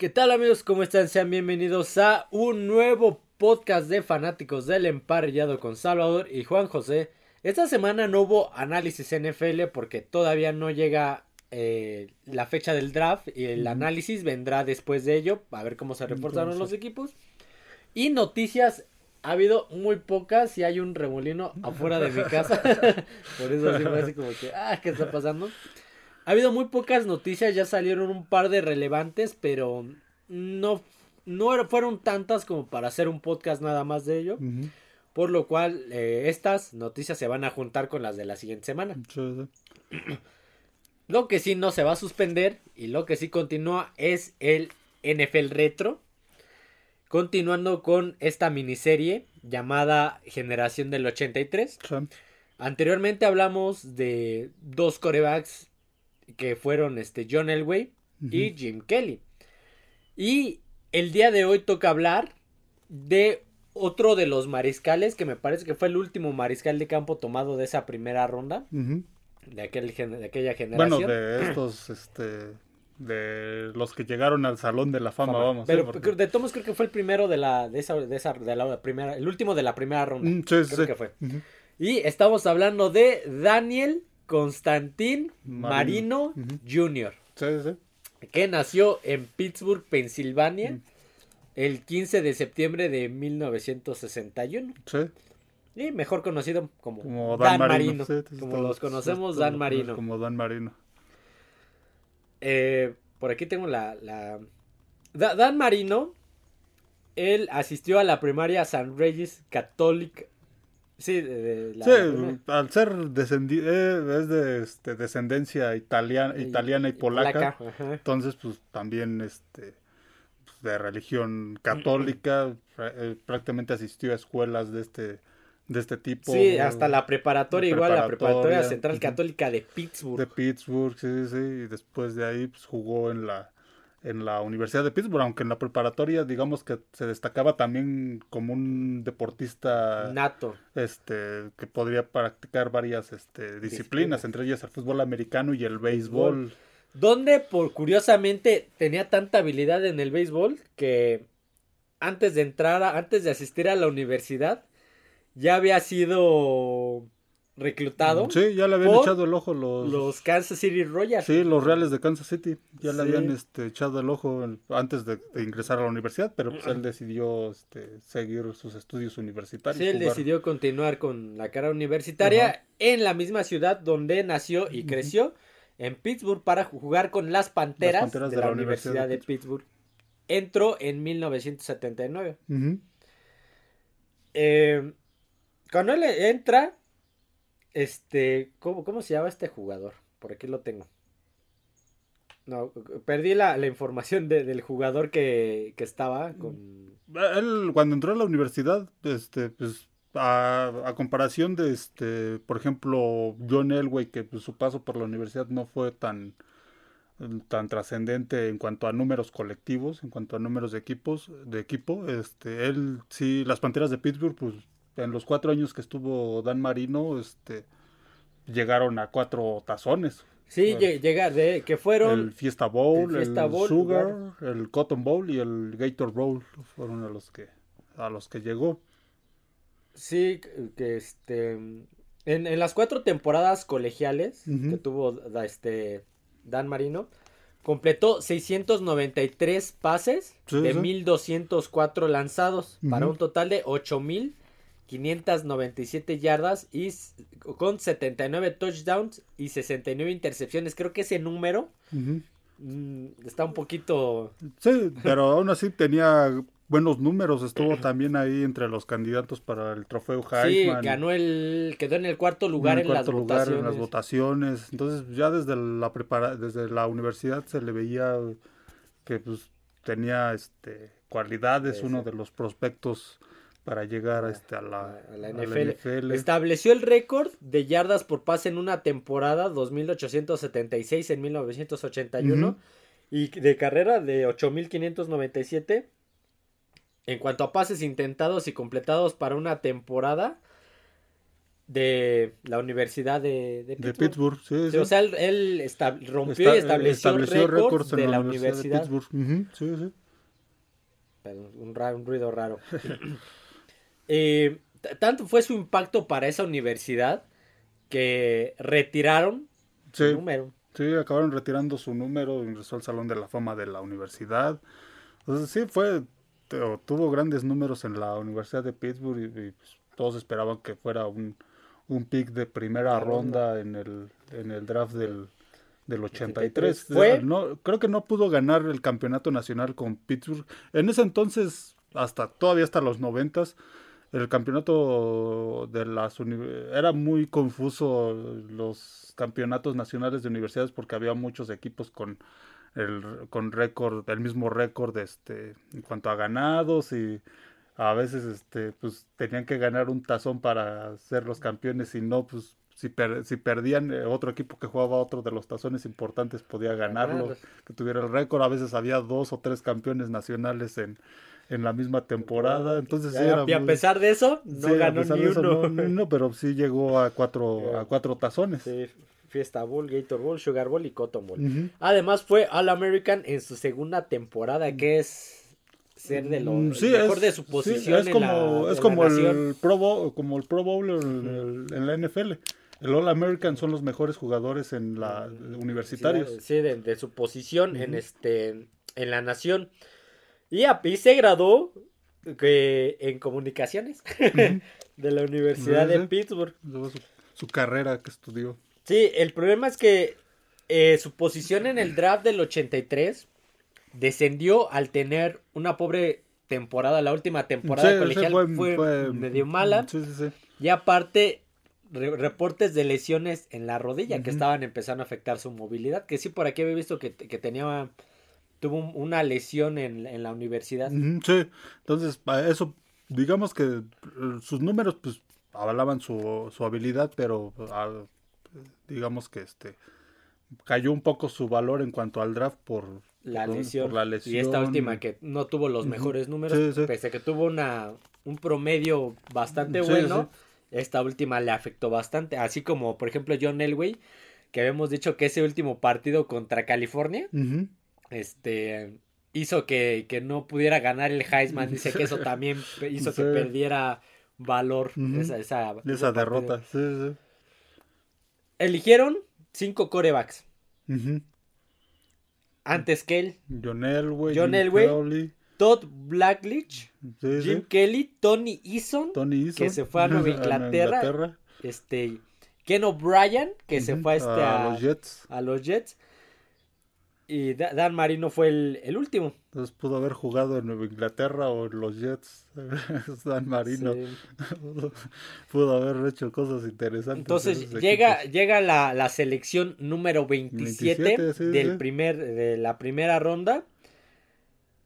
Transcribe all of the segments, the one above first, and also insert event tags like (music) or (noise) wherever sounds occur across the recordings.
¿Qué tal amigos? ¿Cómo están? Sean bienvenidos a un nuevo podcast de fanáticos del emparrillado con Salvador y Juan José. Esta semana no hubo análisis NFL porque todavía no llega eh, la fecha del draft y el análisis vendrá después de ello, a ver cómo se reportaron los equipos. Y noticias, ha habido muy pocas y hay un remolino afuera de mi casa. (laughs) (laughs) Por eso así me hace como que, ah, ¿qué está pasando? Ha habido muy pocas noticias, ya salieron un par de relevantes, pero no, no fueron tantas como para hacer un podcast nada más de ello. Por lo cual, eh, estas noticias se van a juntar con las de la siguiente semana. (clears throat) Lo que sí no se va a suspender y lo que sí continúa es el NFL Retro. Continuando con esta miniserie llamada Generación del 83. Anteriormente hablamos de dos corebacks que fueron este John Elway y Jim Kelly. Y el día de hoy toca hablar de otro de los mariscales que me parece que fue el último mariscal de campo tomado de esa primera ronda. de, aquel, de aquella generación. Bueno, de estos, este, de los que llegaron al salón de la fama, vamos. Pero de Thomas creo que fue el primero de la, de esa, de esa, de la primera, el último de la primera ronda. Mm, sí, creo que fue. Y estamos hablando de Daniel Constantin Marino, Jr. Sí, sí. Que nació en Pittsburgh, Pensilvania, el 15 de septiembre de 1961. Sí. Y mejor conocido como, Dan, Marino. como los conocemos, Dan Marino. Como Dan Marino. Eh, por aquí tengo la, la... Dan Marino, él asistió a la primaria San Regis Catholic Sí, al ser descendi eh, es de este, descendencia italiana, italiana y polaca, entonces pues también este pues, de religión católica, eh, prácticamente asistió a escuelas de este de este tipo. Sí, hasta la preparatoria, igual la preparatoria central católica de Pittsburgh. De Pittsburgh, sí, sí, y después de ahí pues jugó en la en la Universidad de Pittsburgh, aunque en la preparatoria digamos que se destacaba también como un deportista nato, este que podría practicar varias este, disciplinas, entre ellas el fútbol americano y el béisbol. Donde por curiosamente tenía tanta habilidad en el béisbol que antes de entrar, antes de asistir a la universidad, ya había sido reclutado. Sí, ya le habían echado el ojo los... Los Kansas City Royals. Sí, los Reales de Kansas City. Ya le habían este, echado el ojo antes de, ingresar a la universidad, pero pues él decidió este, seguir sus estudios universitarios. Sí, él decidió continuar con la carrera universitaria en la misma ciudad donde nació y creció, en Pittsburgh, para jugar con las Panteras, de, la, Universidad, de, Pittsburgh. Entró en 1979. Eh, cuando él entra, este, ¿cómo, ¿cómo se llama este jugador? Por aquí lo tengo. No, perdí la, la información del jugador que, que, estaba con... Él cuando entró a la universidad, este, pues a, comparación de, este, por ejemplo, John Elway, que pues, su paso por la universidad no fue tan, tan trascendente en cuanto a números colectivos, en cuanto a números de equipos, de equipo, este, él sí, las Panteras de Pittsburgh, pues en los cuatro años que estuvo Dan Marino, este, llegaron a cuatro tazones. Sí, llega de que fueron el Fiesta Bowl, el, Sugar, el Cotton Bowl y el Gator Bowl fueron a los que a los que llegó. Sí, que este en, las cuatro temporadas colegiales que tuvo este Dan Marino completó 693 pases de 1204 lanzados para un total de 8000 597 yardas y con 79 touchdowns y 69 intercepciones. Creo que ese número mm, está un poquito... Sí, pero aún así tenía buenos números. Estuvo también ahí entre los candidatos para el trofeo Heisman. Sí, ganó el... quedó en el cuarto lugar, en, las votaciones. en las votaciones. Entonces ya desde la, prepara, desde la universidad se le veía que pues tenía este cualidades, uno de los prospectos para llegar a, este, a, la, NFL. Estableció el récord de yardas por pase en una temporada, 2.876 en 1981, y de carrera de 8.597. En cuanto a pases intentados y completados para una temporada de la Universidad de, Pittsburgh. sí, O sea, él, rompió y estableció, récords de la, Universidad. De Pittsburgh. sí, sí. un, un ruido raro. (laughs) Eh, tanto fue su impacto para esa universidad que retiraron su número. Sí, acabaron retirando su número, ingresó al Salón de la Fama de la universidad. Entonces sí, fue, tuvo grandes números en la Universidad de Pittsburgh y, pues, todos esperaban que fuera un, un pick de primera ronda en el, en el draft del, del 83. ¿Fue? No, creo que no pudo ganar el campeonato nacional con Pittsburgh. En ese entonces, hasta todavía hasta los noventas, el campeonato de las era muy confuso los campeonatos nacionales de universidades porque había muchos equipos con el con récord el mismo récord este en cuanto a ganados y a veces este pues tenían que ganar un tazón para ser los campeones y no pues si, si perdían eh, otro equipo que jugaba otro de los tazones importantes podía ganarlo que tuviera el récord a veces había dos o tres campeones nacionales en en la misma temporada. Entonces, y a pesar de eso, no ganó ni uno. no, pero sí llegó a cuatro, (laughs) a cuatro tazones. Sí, Fiesta Bowl, Gator Bowl, Sugar Bowl y Cotton Bowl. Además fue All American en su segunda temporada, que es ser de lo mm, mejor de su posición. es como, es como el Pro Bowl, como el Pro Bowl en, la NFL. El All American son los mejores jugadores en la universitarios. Sí, de, su posición en este en la nación. Y, a, se graduó que, en comunicaciones (laughs) de la Universidad de Pittsburgh. Su, carrera que estudió. Sí, el problema es que eh, su posición en el draft del 83 descendió al tener una pobre temporada. La última temporada colegial fue, medio mala. y aparte, reportes de lesiones en la rodilla que estaban empezando a afectar su movilidad. Que sí, por aquí había visto que, que tenía tuvo una lesión en, la universidad. Sí, entonces eso, digamos que eh, sus números pues avalaban su, su habilidad, pero ah, digamos que este cayó un poco su valor en cuanto al draft por la, lesión. Y esta última que no tuvo los mejores números, pese a que tuvo una un promedio bastante bueno, esta última le afectó bastante, así como por ejemplo John Elway, que habíamos dicho que ese último partido contra California, este hizo que, no pudiera ganar el Heisman. Dice que eso también (laughs) hizo que perdiera valor esa, esa, derrota. Eligieron cinco corebacks. Antes que él. John Elway. John Elway. Todd Blackledge. Jim Kelly. Tony Eason. Que se fue a Nueva (laughs) Inglaterra. Este. Ken O'Brien. Que se fue este a, los Jets. A los Jets. Y Dan Marino fue el, último. Entonces pudo haber jugado en Nueva Inglaterra o en los Jets. (laughs) Dan Marino. (laughs) pudo haber hecho cosas interesantes. Entonces llega, llega la, selección número 27, del Primer, de la primera ronda.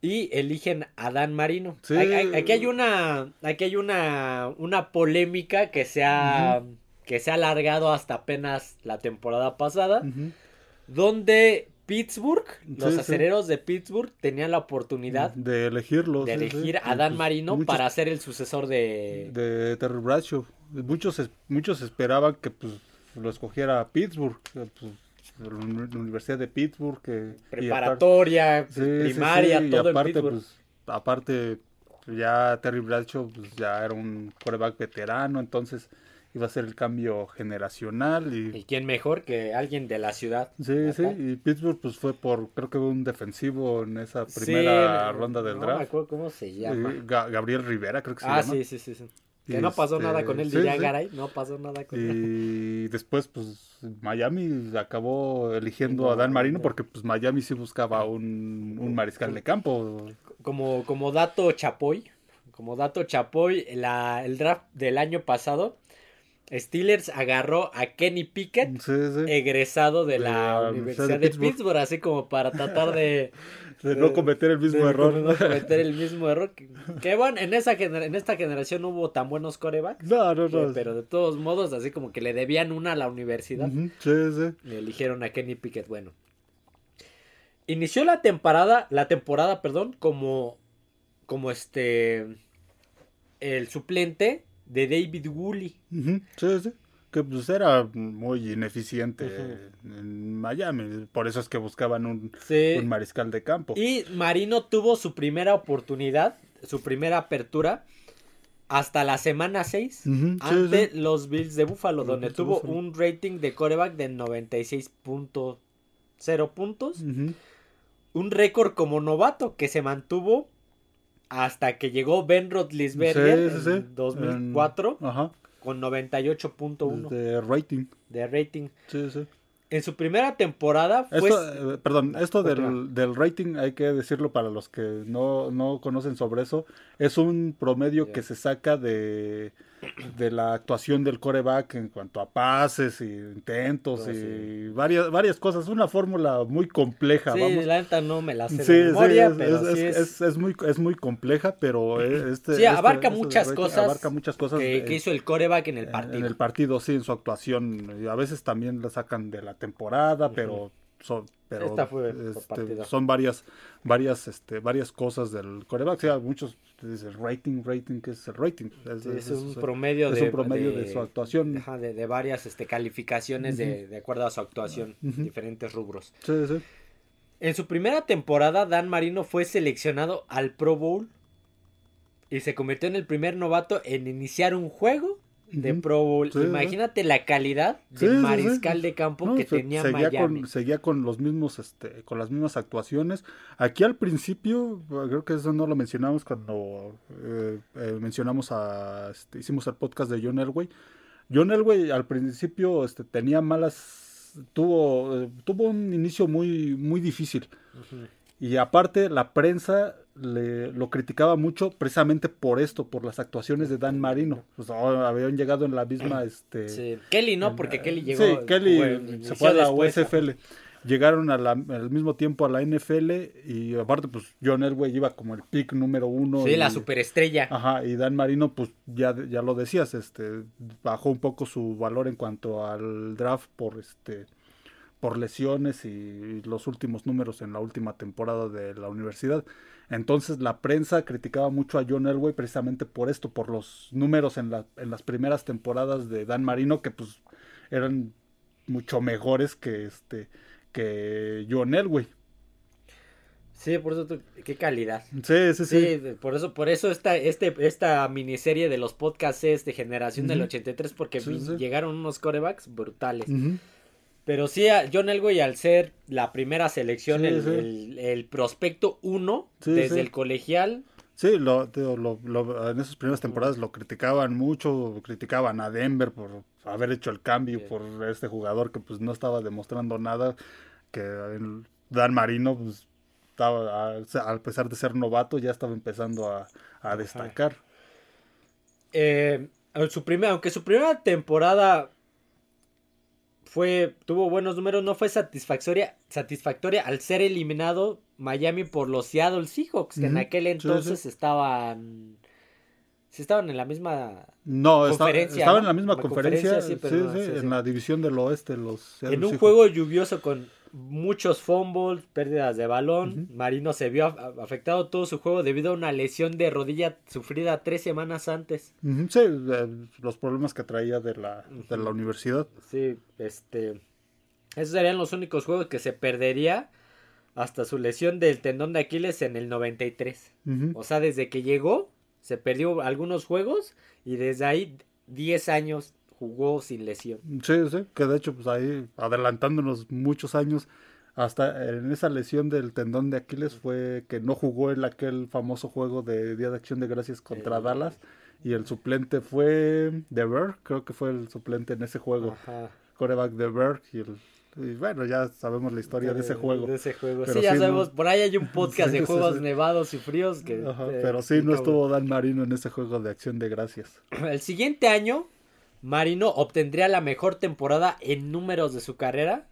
Y eligen a Dan Marino. Aquí hay una. Aquí hay una. una polémica que se ha. que se ha alargado hasta apenas la temporada pasada. Donde Pittsburgh, los acereros de Pittsburgh tenían la oportunidad de elegirlo, de elegir a Dan pues, Marino para ser el sucesor de de Terry Bradshaw. Muchos muchos esperaban que pues lo escogiera Pittsburgh, pues, la Universidad de Pittsburgh que preparatoria, primaria, todo aparte, en Pittsburgh. Pues, aparte ya Terry Bradshaw pues, ya era un quarterback veterano, entonces iba a ser el cambio generacional. Y, ¿Y quién mejor que alguien de la ciudad? Sí, sí, y Pittsburgh pues fue por, creo que un defensivo en esa primera ronda del draft. No me acuerdo cómo se llama. Gabriel Rivera, creo que se ah, llama. Ah, sí, sí, sí. Sí. Que no pasó nada este, con él, diría Garay, no pasó nada con él. Y después, pues, Miami acabó eligiendo a Dan Marino porque, pues, Miami sí buscaba un, un mariscal de campo. Como, como dato chapoy, como dato chapoy, la, el draft del año pasado Steelers agarró a Kenny Pickett, Sí, sí. egresado de la la Universidad de Pittsburgh. así como para tratar de... (laughs) De no cometer el mismo de error. no cometer el mismo error. Que, que bueno, en, esa en esta generación no hubo tan buenos corebacks. No, no, no. Pero de todos modos, así como que le debían una a la universidad. Ujú, Sí, sí. Y eligieron a Kenny Pickett. Bueno. Inició la temporada, la temporada, perdón, como, como este, el suplente de David Woolley. Ujú, Sí, sí. Que pues era muy ineficiente en Miami. Por eso es que buscaban un, Sí. un mariscal de campo. Y Marino tuvo su primera oportunidad, su primera apertura, hasta la semana 6 Ujú, sí, ante sí. los Bills de Buffalo, Los donde Bills tuvo Buffalo. un rating de coreback de 96.0 puntos. Ujú. un récord como novato que se mantuvo hasta que llegó Ben Roethlisberger Sí, en 2004 En- Ajá. Con 98.1 De rating. de rating. Sí, sí. En su primera temporada fue Esto, eh, perdón, esto del, del rating hay que decirlo para los que no, no conocen sobre eso. Es un promedio que se saca de, de la actuación del coreback en cuanto a pases y intentos y sí. varias, varias cosas. Una fórmula muy compleja, Sí, vamos. la neta no me la sé Sí, de sí, memoria, es, pero es- sí es- es, es- es muy, es muy compleja, pero eh, (clears throat) este, Sí, este- abarca este muchas cosas abarca muchas cosas que, eh, que hizo el coreback en el partido. En el partido, sí, en su actuación. Y a veces también la sacan de la temporada, pero son, pero, Esta fue este, son varias, varias, este, varias cosas del coreback. Sí, a muchos dicen rating, rating, ¿qué es el rating? Es, Sí, es es- un promedio es de un promedio de, su actuación. ajá, de, de varias este, calificaciones de, de acuerdo a su actuación, Ujú. diferentes rubros. Sí, sí. En su primera temporada, Dan Marino fue seleccionado al Pro Bowl y se convirtió en el primer novato en iniciar un juego de. Pro Bowl. Sí, Imagínate la calidad de sí, sí. mariscal de campo No, que tenía seguía Miami. con, seguía con los mismos, este, con las mismas actuaciones. Aquí al principio, creo que eso no lo mencionamos cuando eh, eh, mencionamos a, este, hicimos el podcast de John Elway. John Elway al principio, este, tenía malas, tuvo, eh, tuvo un inicio muy, muy difícil. Y aparte, la prensa le, lo criticaba mucho precisamente por esto, por las actuaciones de Dan Marino. Pues, oh, habían llegado en la misma, (clears throat) este, Sí. Kelly no, porque Kelly llegó. Sí, Kelly se fue a la. USFL. Llegaron a la- al mismo tiempo a la NFL y aparte pues John Elway iba como el pick número uno. Sí, y, la superestrella. Ajá, y Dan Marino pues ya, ya lo decías, este bajó un poco su valor en cuanto al draft por este por lesiones y los últimos números en la última temporada de la universidad. Entonces la prensa criticaba mucho a John Elway precisamente por esto, por los números en, la- en las primeras temporadas de Dan Marino que pues eran mucho mejores que este que John Elway. Sí, por eso, qué calidad. Sí, sí, Sí, por eso, por eso esta, este, esta miniserie de los podcasts es de generación del Ujú. 83, porque Sí, vin- sí. llegaron unos corebacks brutales. Pero sí, John Elway al ser la primera selección, Sí, el, sí. el- el prospecto uno, Sí, desde el colegial, Sí, lo, te- lo- lo- en esas primeras temporadas lo criticaban mucho, criticaban a Denver por haber hecho el cambio por este jugador que pues no estaba demostrando nada, que Dan Marino pues estaba, a, a pesar de ser novato ya estaba empezando a, a destacar. eh, su primer- aunque su primera temporada fue tuvo buenos números, no fue satisfactoria, satisfactoria al ser eliminado Miami por los Seattle Seahawks, que en aquel entonces sí. estaban sí estaban en la misma No, Conferencia, estaba en la misma conferencia, conferencia, sí, pero no, sí, sí, sí. en la división del oeste, los Seattle en un Seahawks. juego lluvioso con muchos fumbles, pérdidas de balón. Marino se vio af- afectado todo su juego debido a una lesión de rodilla sufrida tres semanas antes. Sí, eh, los problemas que traía de la, de la universidad. Sí, este. Esos serían los únicos juegos que se perdería hasta su lesión del tendón de Aquiles en el 93. Ujú. O sea, desde que llegó, se perdió algunos juegos y desde ahí 10 años jugó sin lesión. Sí, sí, que de hecho, pues ahí, adelantándonos muchos años, hasta en esa lesión del tendón de Aquiles fue que no jugó en aquel famoso juego de Día de Acción de Gracias contra Eh. Dallas, y el suplente fue De Berg, creo que fue el suplente en ese juego, Ajá. coreback De Berg, y, el- y bueno, ya sabemos la historia de ese juego. De ese juego. Pero sí, ya sí, no- sabemos, por ahí hay un podcast (laughs) Sí, de juegos sí. nevados y fríos que... Ajá, eh, pero sí, no estuvo Dan Marino en ese juego de Acción de Gracias. El siguiente año, Marino obtendría la mejor temporada en números de su carrera.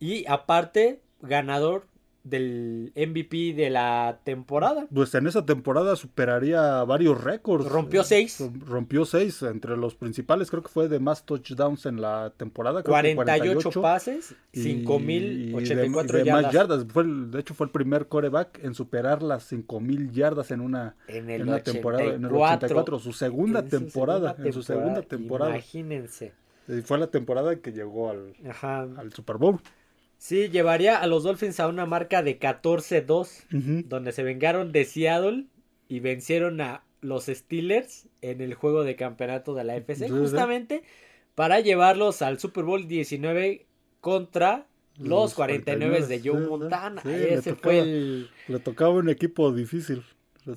Y aparte, ganador del MVP de la temporada. Pues en esa temporada superaría varios récords. Rompió seis. Rompió seis. Entre los principales creo que fue de más touchdowns en la temporada. Creo 48, 48 pases, 5084 de, yardas. más yardas. Fue el, de hecho fue el primer coreback en superar las 5000 yardas en una, en, el en una 84, temporada. En el 84, su segunda en temporada. Su segunda en su segunda temporada. Imagínense. Y fue la temporada que llegó al, Ajá. al Super Bowl. Sí, llevaría a los Dolphins a una marca de 14-2, Ujú. donde se vengaron de Seattle y vencieron a los Steelers en el juego de campeonato de la FC, justamente para llevarlos al Super Bowl 19 contra los, Los 49 de 49, Joe sí, sí. Montana. Sí, le Ese tocaba. fue el... Le tocaba un equipo difícil.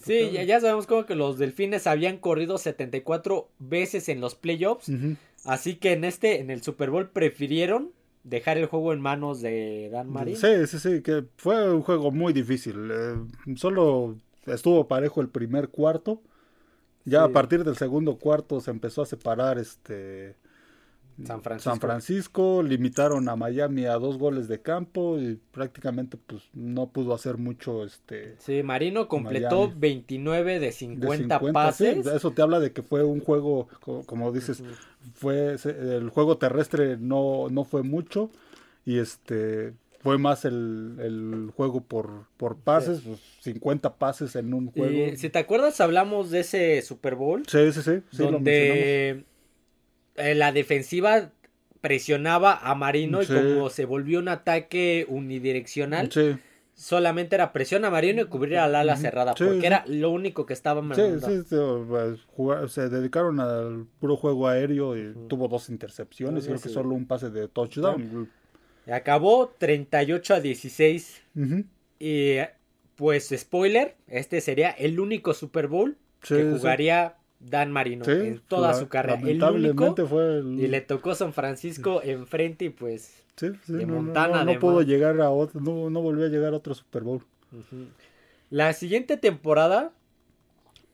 Sí, ya, ya sabemos como que los Delfines habían corrido 74 veces en los playoffs, así que en este, en el Super Bowl, prefirieron dejar el juego en manos de Dan Marino. Sí, sí, sí, que fue un juego muy difícil. eh, solo estuvo parejo el primer cuarto. Ya Sí. a partir del segundo cuarto se empezó a separar este San Francisco. San Francisco, limitaron a Miami a dos goles de campo y prácticamente pues no pudo hacer mucho este Sí, Marino completó Miami. 29 de de 50, 50, pases. sí, eso te habla de que fue un juego co- como dices, fue el juego terrestre no no fue mucho y este fue más el, el juego por, por pases, pues, 50 pases en un Y, juego. si te acuerdas, hablamos de ese Super Bowl Sí, sí, sí, sí, donde la defensiva presionaba a Marino Sí. y como se volvió un ataque unidireccional, Sí, solamente era presión a Marino y cubrir al ala cerrada, Sí, porque sí. era lo único que estaba sí, mandando. sí, sí, pues, jugar- se dedicaron al puro juego aéreo y tuvo dos intercepciones, Sí, creo que solo un pase de touchdown. Y Acabó 38 a 16 Ujú. y pues spoiler, este sería el único Super Bowl Sí, que sí. jugaría Dan Marino Sí, en toda la- su carrera. El único fue el... y le tocó San Francisco enfrente y pues Sí, sí, de no, Montana, no, pudo llegar a otro, no, no volvió a llegar a otro Super Bowl. La siguiente temporada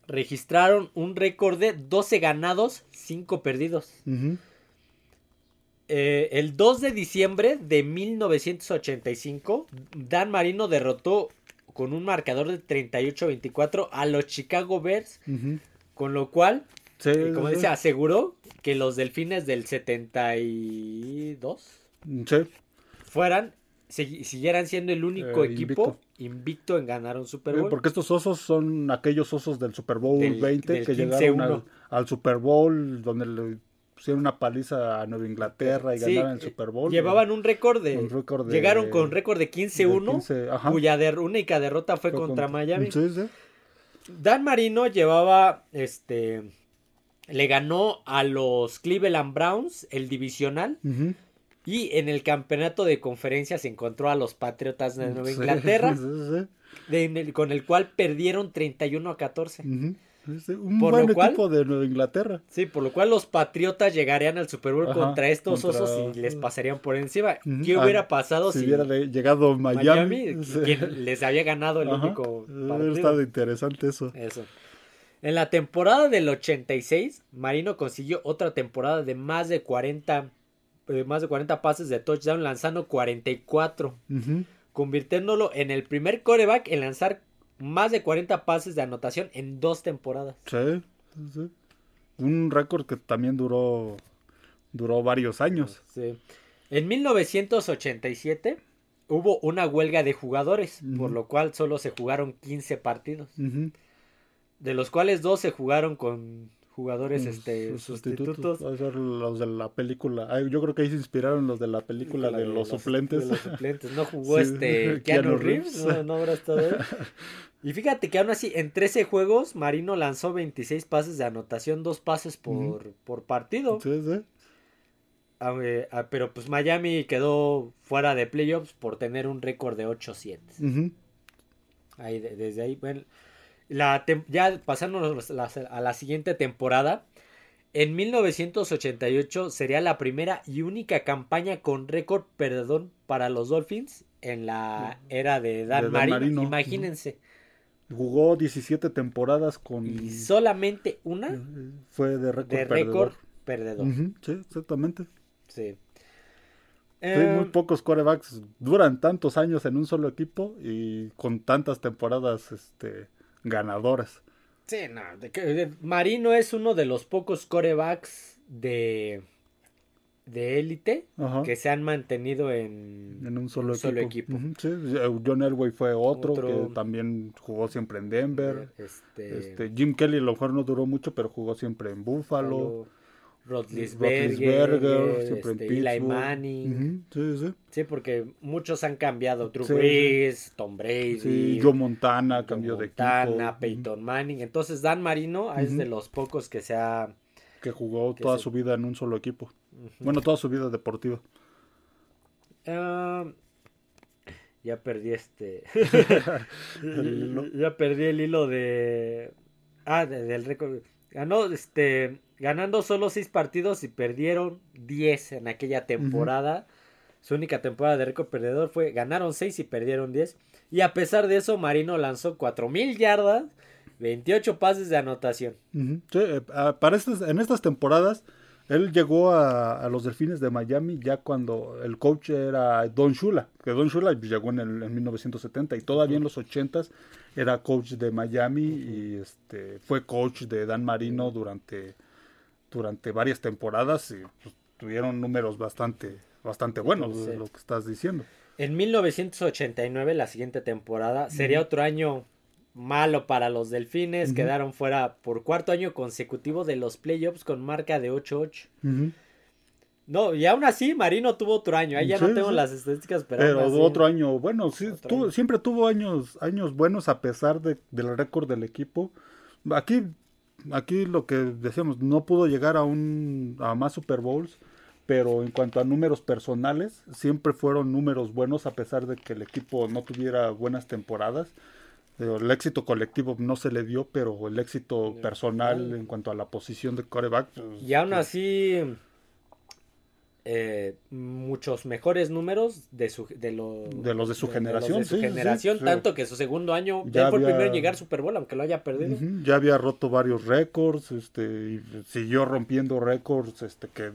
registraron un récord de 12 ganados, 5 perdidos. Eh, el 2 de diciembre de 1985, Dan Marino derrotó con un marcador de 38-24 a los Chicago Bears. Con lo cual, Sí, eh, como sí, dice, aseguró que los Delfines del 72 sí. fueran, si- siguieran siendo el único Eh, equipo invicto. en ganar un Super Sí, Bowl. Porque estos osos son aquellos osos del Super Bowl Del- 20 del que 15-1. llegaron al, al Super Bowl donde le pusieron una paliza a Nueva Inglaterra y ganaron el eh, Super Bowl. Llevaban un récord de, Un récord de- Llegaron con récord de 15-1, De 15, ajá. cuya der- única derrota fue, Fue contra, Miami. Sí, sí. Dan Marino llevaba, este, le ganó a los Cleveland Browns el divisional y en el campeonato de conferencia se encontró a los Patriotas de Nueva Inglaterra, sí, sí, de- el- con el cual perdieron 31 a 14. Ujú. Sí, Un Por buen lo cual- equipo de Nueva Inglaterra. Sí, por lo cual los Patriotas llegarían al Super Bowl Ajá, contra estos contra- osos y les pasarían por encima. ¿Qué Ah, hubiera pasado Si si, hubiera llegado Miami. Miami, (laughs) sí. quien les había ganado el Ajá. único Hubiera partido? estado interesante eso. Eso. En la temporada del 86, Marino consiguió otra temporada de más de 40, de más de 40 pases de touchdown, lanzando 44, Ujú. convirtiéndolo en el primer coreback en lanzar más de 40 pases de anotación en dos temporadas. Sí, sí, sí. Un récord que también duró duró varios años. Sí. En 1987 hubo una huelga de jugadores, por lo cual solo se jugaron 15 partidos, de los cuales dos se jugaron con jugadores Los este, sustitutos. A ser los de la película. Ay, yo creo que ahí se inspiraron los de la película de, los suplentes. de los suplentes. No (laughs) jugó Sí, este (laughs) Keanu Keanu Reeves, Reeves. no, no habrá estado él. (laughs) Y fíjate que aún así, en 13 juegos, Marino lanzó 26 pases de anotación, dos pases por, por partido. Sí, sí. Ah, eh, ah, pero pues Miami quedó fuera de playoffs por tener un récord de 8-7. Ujú. Ahí, de- desde ahí, bueno, la ya pasándonos a la siguiente temporada, en 1988 sería la primera y única campaña con récord perdedor para los Dolphins en la era de Dan, De Dan Marino. Marino. Imagínense. Jugó 17 temporadas con. Y solamente una Fue de récord. de perdedor. Sí, exactamente. Sí. Sí, Eh, muy pocos corebacks duran tantos años en un solo equipo y con tantas temporadas este, ganadoras. sí, no, de que- de- Marino es uno de los pocos corebacks de de élite Ajá. que se han mantenido en, En un solo equipo. Sí, John Elway fue otro, Otro. que también jugó siempre en Denver. Este, Este, Jim Kelly a lo mejor no duró mucho, pero jugó siempre en Buffalo. Buffalo, Roethlisberger, siempre este, Eli Pittsburgh. Manning. Sí, sí. Sí, porque muchos han cambiado. Drew Sí, Brees, Tom Brady, Sí, Joe Montana cambió de Montana, equipo. Peyton Manning. Entonces Dan Marino es de los pocos que se ha... Que jugó que toda se- su vida en un solo equipo. Bueno, toda su vida deportiva. Ah, ya perdí este... (laughs) (laughs) ya perdí el hilo de... Ah, de- del récord. Ganó, este... Ganando solo seis partidos y perdieron 10 en aquella temporada. Su única temporada de récord perdedor fue ganaron 6 y perdieron 10. Y a pesar de eso, Marino lanzó 4000 yardas, 28 pases de anotación. Sí, eh, para estas, en estas temporadas, él llegó a, a los Delfines de Miami ya cuando el coach era Don Shula, que Don Shula llegó en, el, en 1970 y todavía en los 80s era coach de Miami y este fue coach de Dan Marino durante, durante varias temporadas y pues, tuvieron números bastante, bastante buenos, Sí. lo que estás diciendo. En 1989, la siguiente temporada, sería otro año malo para los Delfines. Quedaron fuera por cuarto año consecutivo de los playoffs con marca de 8-8. Ujú. No, y aún así, Marino tuvo otro año. Ahí ya no tengo sí. las estadísticas, pero, Pero así- otro año, bueno, sí, Otro tuvo- año. siempre tuvo años, años buenos a pesar de, del récord del equipo. Aquí, aquí lo que decíamos, no pudo llegar a un a más Super Bowls, pero en cuanto a números personales, siempre fueron números buenos a pesar de que el equipo no tuviera buenas temporadas. El éxito colectivo no se le dio, pero el éxito personal en cuanto a la posición de coreback. pues, Y aún así, eh, muchos mejores números de, su, de, lo- De los de su generación, de su sí, generación, sí. tanto que su segundo año Ya ya fue el primero en llegar Super Bowl, aunque lo haya perdido. Ya había roto varios récords, este, y siguió rompiendo récords, este, que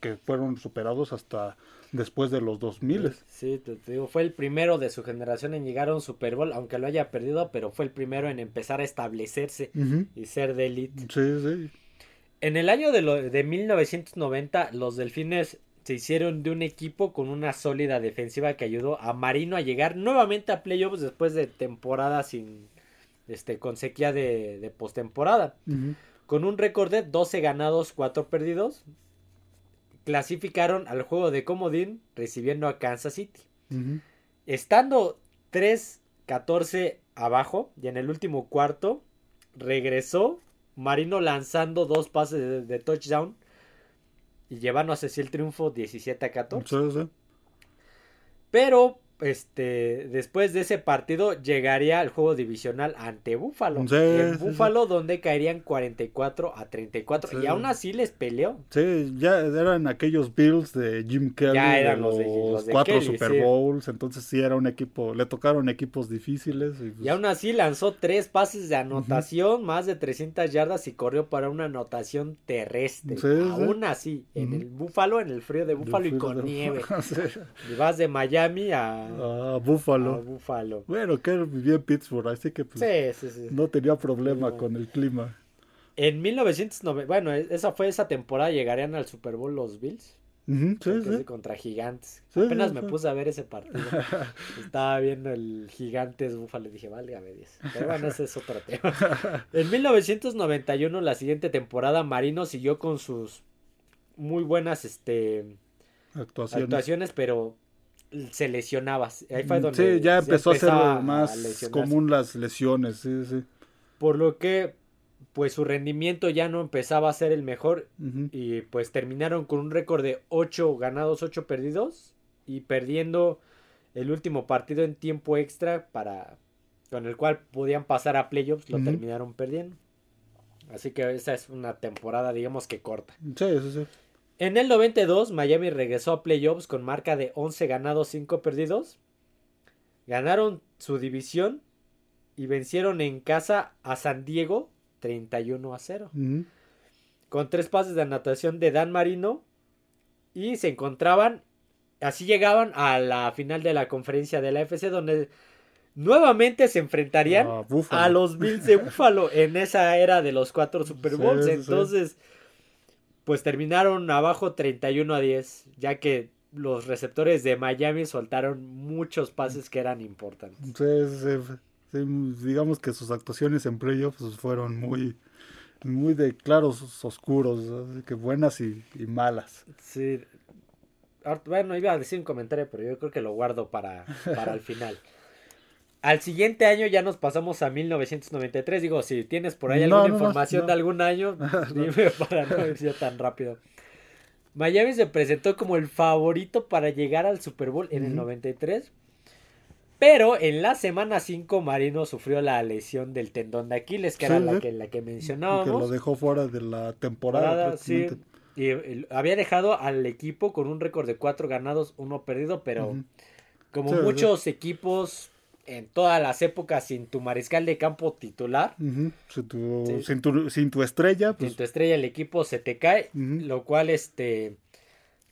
que fueron superados hasta después de los 2000. Sí, te, te digo, fue el primero de su generación en llegar a un Super Bowl, aunque lo haya perdido, pero fue el primero en empezar a establecerse y ser de elite. Sí, sí. En el año de, lo- de 1990, los Delfines se hicieron de un equipo con una sólida defensiva que ayudó a Marino a llegar nuevamente a playoffs después de temporada sin este con sequía de, de postemporada. Con un récord de 12 ganados, 4 perdidos, clasificaron al juego de comodín recibiendo a Kansas City. Estando 3-14 abajo y en el último cuarto, regresó Marino lanzando dos pases de, de touchdown y llevándose así el triunfo 17 a 14. Sí, sí. Pero este después de ese partido llegaría al juego divisional ante Búfalo. Sí, en sí, Búfalo donde caerían 44 a 34 Sí. y aún así les peleó. Sí, ya eran aquellos Bills de Jim Kelly, Ya de eran los los, de- los de cuatro Kelly, Super sí. Bowls, entonces sí era un equipo, le tocaron equipos difíciles. Y, pues, Y aún así lanzó tres pases de anotación, más de 300 yardas y corrió para una anotación terrestre. Sí, sí. aún así, en el Búfalo, en el frío de Búfalo y con nieve. (laughs) Sí. Y vas de Miami a, a Búfalo. Búfalo. Bueno, que vivía en Pittsburgh, así que pues, Sí, sí, sí. no tenía problema No. con el clima. En 1990, bueno, e, esa fue esa temporada, llegarían al Super Bowl los Bills. Ujú, sí, contra Gigantes. Apenas me puse a ver ese partido. (laughs) Estaba viendo el Gigantes Búfalo y dije, válgame Dios. Pero bueno, ese es otro tema. (laughs) En 1991, la siguiente temporada, Marino siguió con sus muy buenas este, Actuaciones. actuaciones, pero se lesionaba. Ahí fue donde Mm, sí, ya empezó a ser más común las lesiones, sí, sí. Por lo que, pues su rendimiento ya no empezaba a ser el mejor y pues terminaron con un récord de 8 ganados, 8 perdidos y perdiendo el último partido en tiempo extra para con el cual podían pasar a playoffs, lo terminaron perdiendo. Así que esa es una temporada digamos que corta. Sí, sí, sí. En el 92 Miami regresó a playoffs con marca de 11 ganados, 5 perdidos. Ganaron su división y vencieron en casa a San Diego 31 a 0. Ujú. con tres pases de anotación de Dan Marino y se encontraban, así llegaban a la final de la conferencia de la FC donde nuevamente se enfrentarían Ah, a los Bills de Buffalo en esa era de los cuatro Super Bowls. Sí, sí. Pues terminaron abajo 31 a 10, ya que los receptores de Miami soltaron muchos pases que eran importantes. Sí, sí, digamos que sus actuaciones en playoffs pues, fueron muy, muy de claros oscuros, así que buenas y, y malas. Sí. Bueno, iba a decir un comentario, pero yo creo que lo guardo para, para el final. (laughs) Al siguiente año ya nos pasamos a 1993. Digo, si tienes por ahí No, alguna no, información no. de algún año, (laughs) dime para no ir ya tan rápido. Miami se presentó como el favorito para llegar al Super Bowl en el Ujú. 93. Pero en la semana 5 Marino sufrió la lesión del tendón de Aquiles, que Sí, era la que, la que Que mencionábamos lo dejó fuera de la temporada. sí. Y, y había dejado al equipo con un récord de cuatro ganados, uno perdido, pero como sí. muchos equipos en todas las épocas sin tu mariscal de campo titular. Sin, tu, Sí. sin, tu, sin tu estrella, pues sin tu estrella el equipo se te cae, lo cual este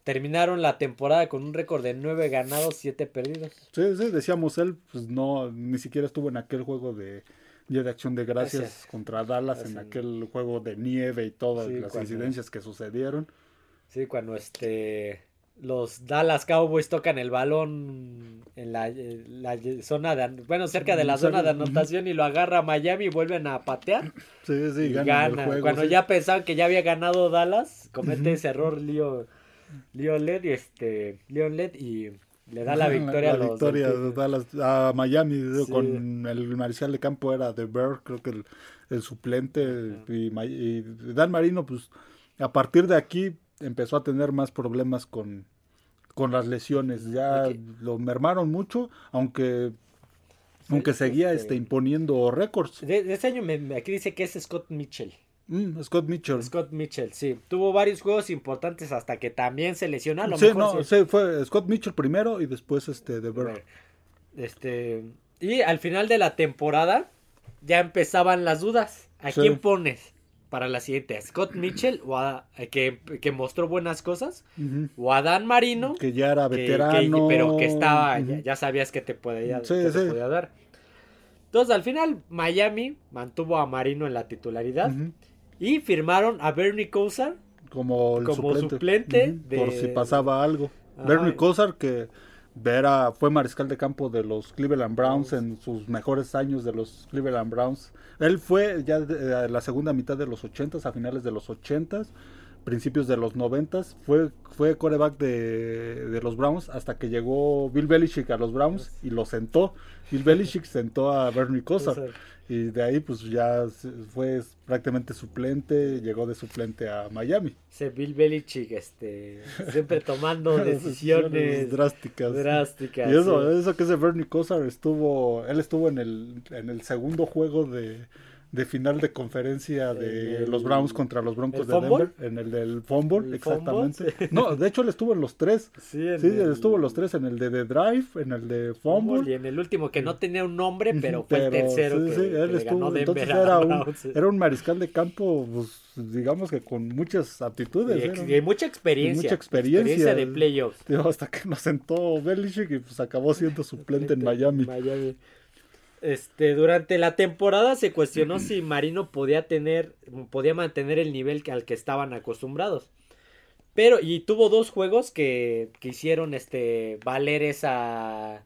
terminaron la temporada con un récord de nueve ganados, siete perdidos. sí, sí, decíamos él, pues no, ni siquiera estuvo en aquel juego de Día de Acción de Gracias Gracias. contra Dallas, en aquel juego de nieve y todas Sí, las cuando- incidencias que sucedieron. Sí, cuando este los Dallas Cowboys tocan el balón en la, eh, la zona de bueno cerca de la zona de anotación y lo agarra Miami y vuelven a patear Sí, sí, y ganan gana. el juego. Cuando sí. ya pensaban que ya había ganado Dallas, comete ese error Leo, Leon Led y este Leon Led y le da la (laughs) victoria la a los victoria de. Dallas a Miami Sí. con el mariscal de campo era de Bear creo que el, el suplente y Dan Marino pues a partir de aquí empezó a tener más problemas con con las lesiones ya lo mermaron mucho aunque aunque Este- seguía este imponiendo récords De, de ese año me- me- aquí dice que es Scott Mitchell. Mm, Scott Mitchell Scott Mitchell, sí. Tuvo varios juegos importantes hasta que también se lesionó. A lo sí, mejor no, sí, fue Scott Mitchell primero y después este de ver, Este, y al final de la temporada ya empezaban las dudas. ¿A Sí. quién pones para la siguiente? ¿A Scott Mitchell o a- que, que mostró buenas cosas? ¿O a Dan Marino? que ya era que- que- veterano pero que estaba, ya, sabías que te podía, Sí, que te sí. podía dar. Entonces al final Miami mantuvo a Marino en la titularidad y firmaron a Bernie Kosar. como el Como suplente, de- por si pasaba algo. Ajá. Bernie Kosar que era, fue mariscal de campo de los Cleveland Browns en sus mejores años de los Cleveland Browns. Él fue ya de, la segunda mitad de los 80s, a finales de los 80s, principios de los 90s. Fue, fue coreback de, de los Browns hasta que llegó Bill Belichick a los Browns y lo sentó. Bill Belichick (laughs) sentó a Bernie Kosar. Y de ahí pues ya fue prácticamente suplente, llegó de suplente a Miami. Ese Bill Belichick, este, siempre (laughs) tomando decisiones drásticas. drásticas. Y eso, sí. eso que ese Bernie Kosar estuvo, él estuvo en el, en el segundo juego de, de final de conferencia de el- los Browns contra los Broncos ¿el de fumble? Denver, en el del fumble, ¿El exactamente. fumble? No, de hecho él estuvo en los tres. (laughs) Sí, Sí, el- estuvo en los tres, en el de The Drive, en el de Y fumble. en el último que no tenía un nombre, pero fue el tercero sí, que, él estuvo, entonces era un, Browns. era un mariscal de campo, pues, digamos que con muchas aptitudes. Y ex- y mucha experiencia. mucha experiencia. de playoffs. Hasta que nos sentó Belichick y pues acabó siendo suplente en Miami. Miami. Este, durante la temporada se cuestionó si Marino podía tener, podía mantener el nivel que- al que estaban acostumbrados. Pero, y tuvo dos juegos que, que hicieron este valer esa,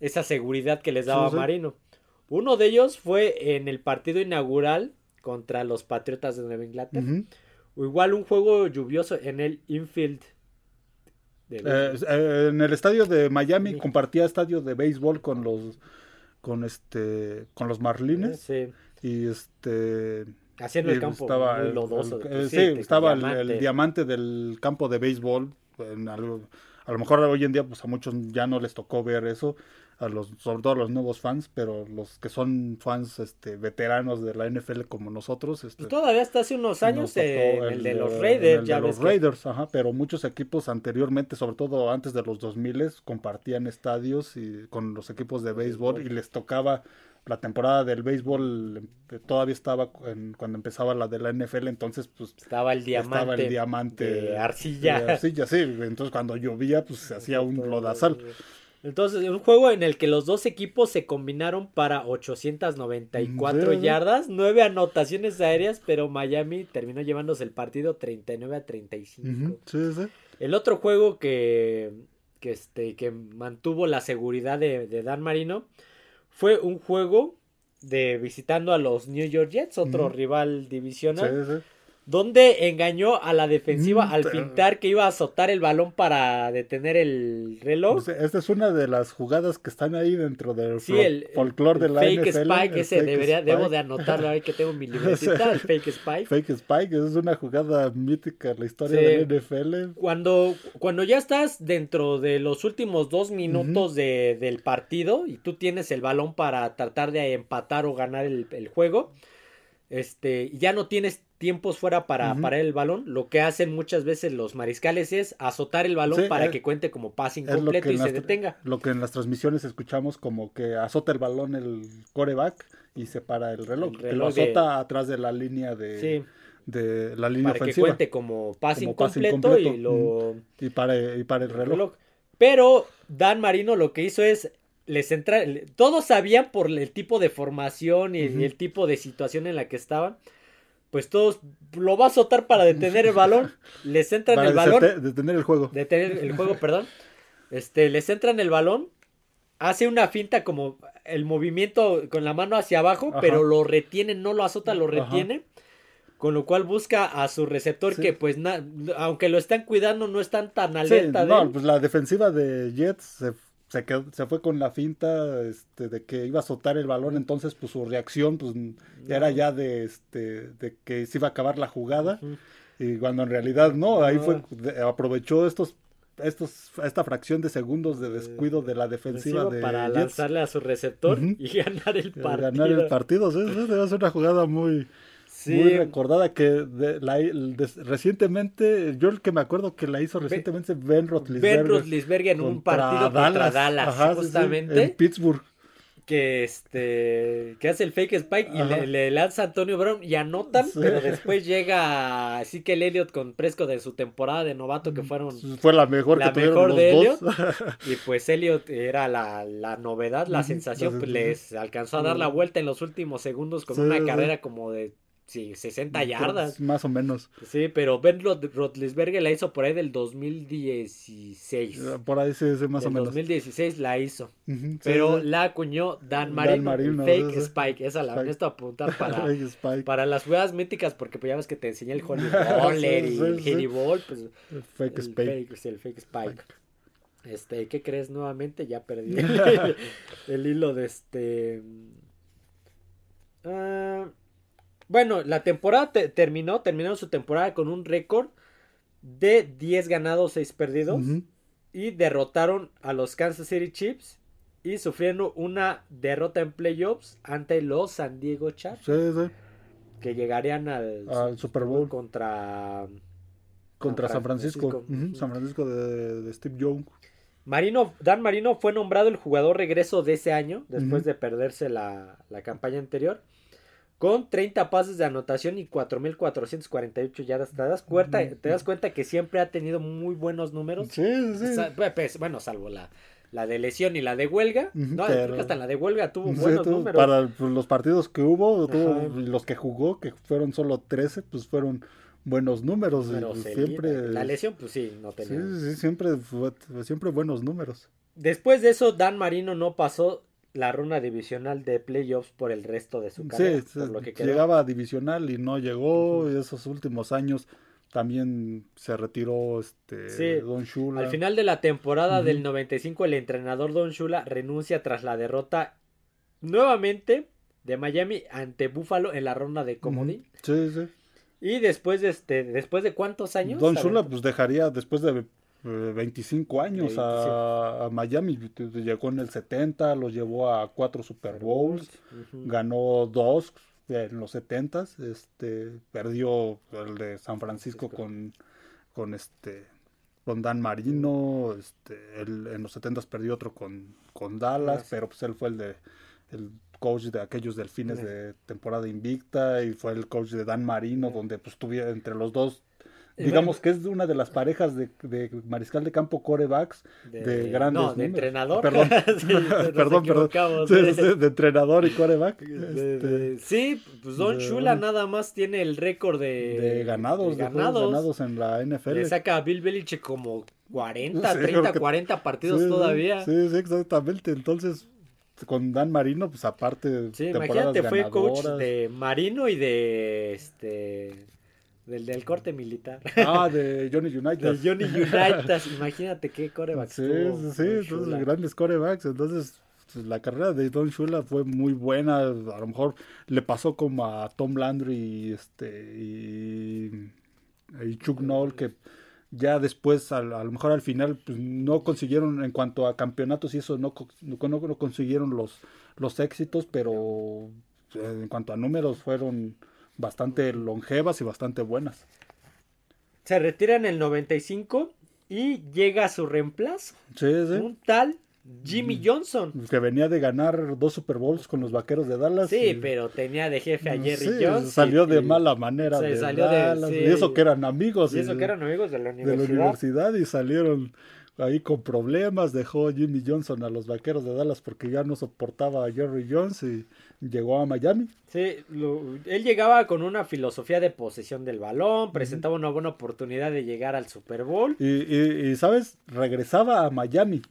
esa seguridad que les daba Sí, sí. Marino. Uno de ellos fue en el partido inaugural contra los Patriotas de Nueva Inglaterra. O igual un juego lluvioso en el infield. de Eh, eh, en el estadio de Miami Sí. compartía estadio de béisbol con los con este con los Marlines Sí. y este Haciendo el campo estaba el- lodoso. el- pues, sí, de estaba el- diamante. el, diamante del campo de béisbol en algo- a lo mejor hoy en día pues a muchos ya no les tocó ver eso a los sobre todo a los nuevos fans pero los que son fans este veteranos de la NFL como nosotros este, Pues todavía hasta hace unos años eh, el, de los en Raiders, el ya de los que- Raiders, ajá, pero muchos equipos anteriormente, sobre todo antes de los 2000 compartían estadios y con los equipos de béisbol y les tocaba la temporada del béisbol eh, todavía estaba cuando empezaba la de la NFL, entonces pues estaba el diamante, estaba el diamante de arcilla. De arcilla, sí, entonces cuando llovía pues se (laughs) hacía un lodazal. Entonces, un juego en el que los dos equipos se combinaron para 894 yardas, nueve anotaciones aéreas, pero Miami terminó llevándose el partido 39 a 35. Sí, sí. El otro juego que, que, este, que mantuvo la seguridad de, de, Dan Marino fue un juego de visitando a los New York Jets, otro rival divisional. Sí, sí donde engañó a la defensiva mm, al pintar que iba a azotar el balón para detener el reloj. Esta es una de las jugadas que están ahí dentro del folclore de la fake Spike, ese debería, debo de anotarlo ahí que tengo mi (laughs) libretita, el fake Spike. Fake Spike, esa es una jugada mítica en la historia de la NFL. Cuando, cuando ya estás dentro de los últimos dos minutos de, del partido y tú tienes el balón para tratar de empatar o ganar el, el juego, este, ya no tienes tiempos fuera para parar el balón, lo que hacen muchas veces los mariscales es azotar el balón para que cuente como pase incompleto y se detenga. Lo que en las transmisiones escuchamos como que azota el balón el coreback y se para el reloj, que lo azota atrás de la línea de, de la línea para que cuente como pase, incompleto, y lo y para, y para el reloj. Pero Dan Marino lo que hizo es les entra todos sabían por el tipo de formación y el tipo de situación en la que estaban pues todos lo va a azotar para detener el balón. (laughs) Les entra en el balón. Detener el juego. Detener el juego, perdón. Este, les entra en el balón. Hace una finta como el movimiento con la mano hacia abajo, pero lo retiene, no lo azota, lo retiene. Con lo cual busca a su receptor que pues aunque lo están cuidando no están tan alerta no, pues la defensiva de Jets se se, se fue con la finta este, de que iba a azotar el balón, entonces pues su reacción pues era ya de, este, de que se iba a acabar la jugada, y cuando en realidad no, ahí fue, aprovechó estos estos, esta fracción de segundos de descuido de la defensiva de para lanzarle a su receptor y (laughs) ganar el partido. Ganar el partido, sí, debe ser una jugada muy, muy recordada que la, recientemente, yo el que me acuerdo que la hizo recientemente Ben Roethlisberger. Ben Roethlisberger en un partido contra Dallas, justamente. en Pittsburgh. Que este que hace el fake spike y le, lanza a Antonio Brown y anotan, pero después (laughs) llega así que el Elliot con Presco de su temporada de novato que fueron fue la mejor la que mejor de Elliot (laughs) y pues Elliot era la, la novedad, la sensación, pues les alcanzó a dar la vuelta en los últimos segundos con una carrera como de Sí, 60 yardas. Más o menos. Sí, pero Ben Roethlisberger la hizo por ahí del 2016. Eh, por ahí sí, sí más o menos. 2016 la hizo. pero la acuñó Dan Marino. fake Spike. Esa la necesito apuntar (laughs) para, para las jugadas míticas porque pues ya ves que te enseñé el (laughs) Holy Roller y el Hitty Ball. Pues, el fake Spike. el fake Spike. Este, ¿qué crees nuevamente? Ya perdí (laughs) el, hilo de este... Ah... Bueno, la temporada terminó, terminaron su temporada con un récord de 10 ganados, 6 perdidos. Y derrotaron a los Kansas City Chiefs. Y sufrieron una derrota en playoffs ante los San Diego Chargers. Sí, sí. Que llegarían al, Super Bowl contra, contra, San Francisco. San Francisco de, Steve Young. Marino, Dan Marino fue nombrado el jugador regreso de ese año, después de perderse la, la campaña anterior con 30 pases de anotación y 4.448 yardas. ¿Te das, cuenta, ¿Te das cuenta que siempre ha tenido muy buenos números? Sí, sí. Pues, bueno, salvo la, la de lesión y la de huelga. no, que hasta la de huelga tuvo buenos números. Para los partidos que hubo, los que jugó, que fueron solo 13, pues fueron buenos números. Siempre... La lesión, pues sí, no tenía. Sí, sí, siempre, siempre buenos números. Después de eso, Dan Marino no pasó la ronda divisional de playoffs por el resto de su carrera. Sí, lo que llegaba a divisional y no llegó. Y esos últimos años también se retiró este Don Shula. Al final de la temporada del 95 el entrenador Don Shula renuncia tras la derrota nuevamente de Miami ante Buffalo en la ronda de comodín. Sí, sí. Y después de este después de cuántos años? Don Shula pues dejaría después de 25 años A, Miami. Llegó en el 70, los llevó a cuatro Super Bowls, ganó dos en los 70, este, perdió el de San Francisco con, con este con Dan Marino, este, en los 70 perdió otro con, con Dallas, pero pues él fue el de el coach de aquellos delfines de temporada invicta y fue el coach de Dan Marino, donde pues tuviera entre los dos digamos que es una de las parejas de, de mariscal de campo corebacks de, grandes no, de entrenador. Perdón. (laughs) (laughs) Perdón perdón. de entrenador y (laughs) coreback este, sí pues Don Shula nada más tiene el récord de, ganados de ganados. en la NFL le saca a Bill Belichick como 40 30 40 partidos todavía. sí sí exactamente. Entonces con Dan Marino, pues aparte. Sí, imagínate, fue coach de Marino y de este del, del corte militar. Ah, de (laughs) Johnny United. De Johnny United. Imagínate qué corebacks. Sí, sí, entonces grandes corebacks. Entonces, pues, la carrera de Don Shula fue muy buena. A lo mejor le pasó como a Tom Landry y, este, y, Chuck Noll, que ya después, a, lo mejor al final, pues no consiguieron, en cuanto a campeonatos y eso, no, no, no consiguieron los, los éxitos, pero en cuanto a números fueron bastante longevas y bastante buenas. Se retira en el 95 y llega a su reemplazo. Sí, sí. Un tal Jimmy mm. Johnson. Que venía de ganar dos Super Bowls con los Vaqueros de Dallas. Sí, pero tenía de jefe a mm, Jerry Jones. Salió de mala manera de Dallas. Y eso que eran amigos. Y eso que eran amigos de la universidad. De la universidad y salieron ahí con problemas. Dejó Jimmy Johnson a los Vaqueros de Dallas porque ya no soportaba a Jerry Jones y llegó a Miami. Sí, él llegaba con una filosofía de posesión del balón, presentaba una buena oportunidad de llegar al Super Bowl. Y, ¿sabes? Regresaba a Miami,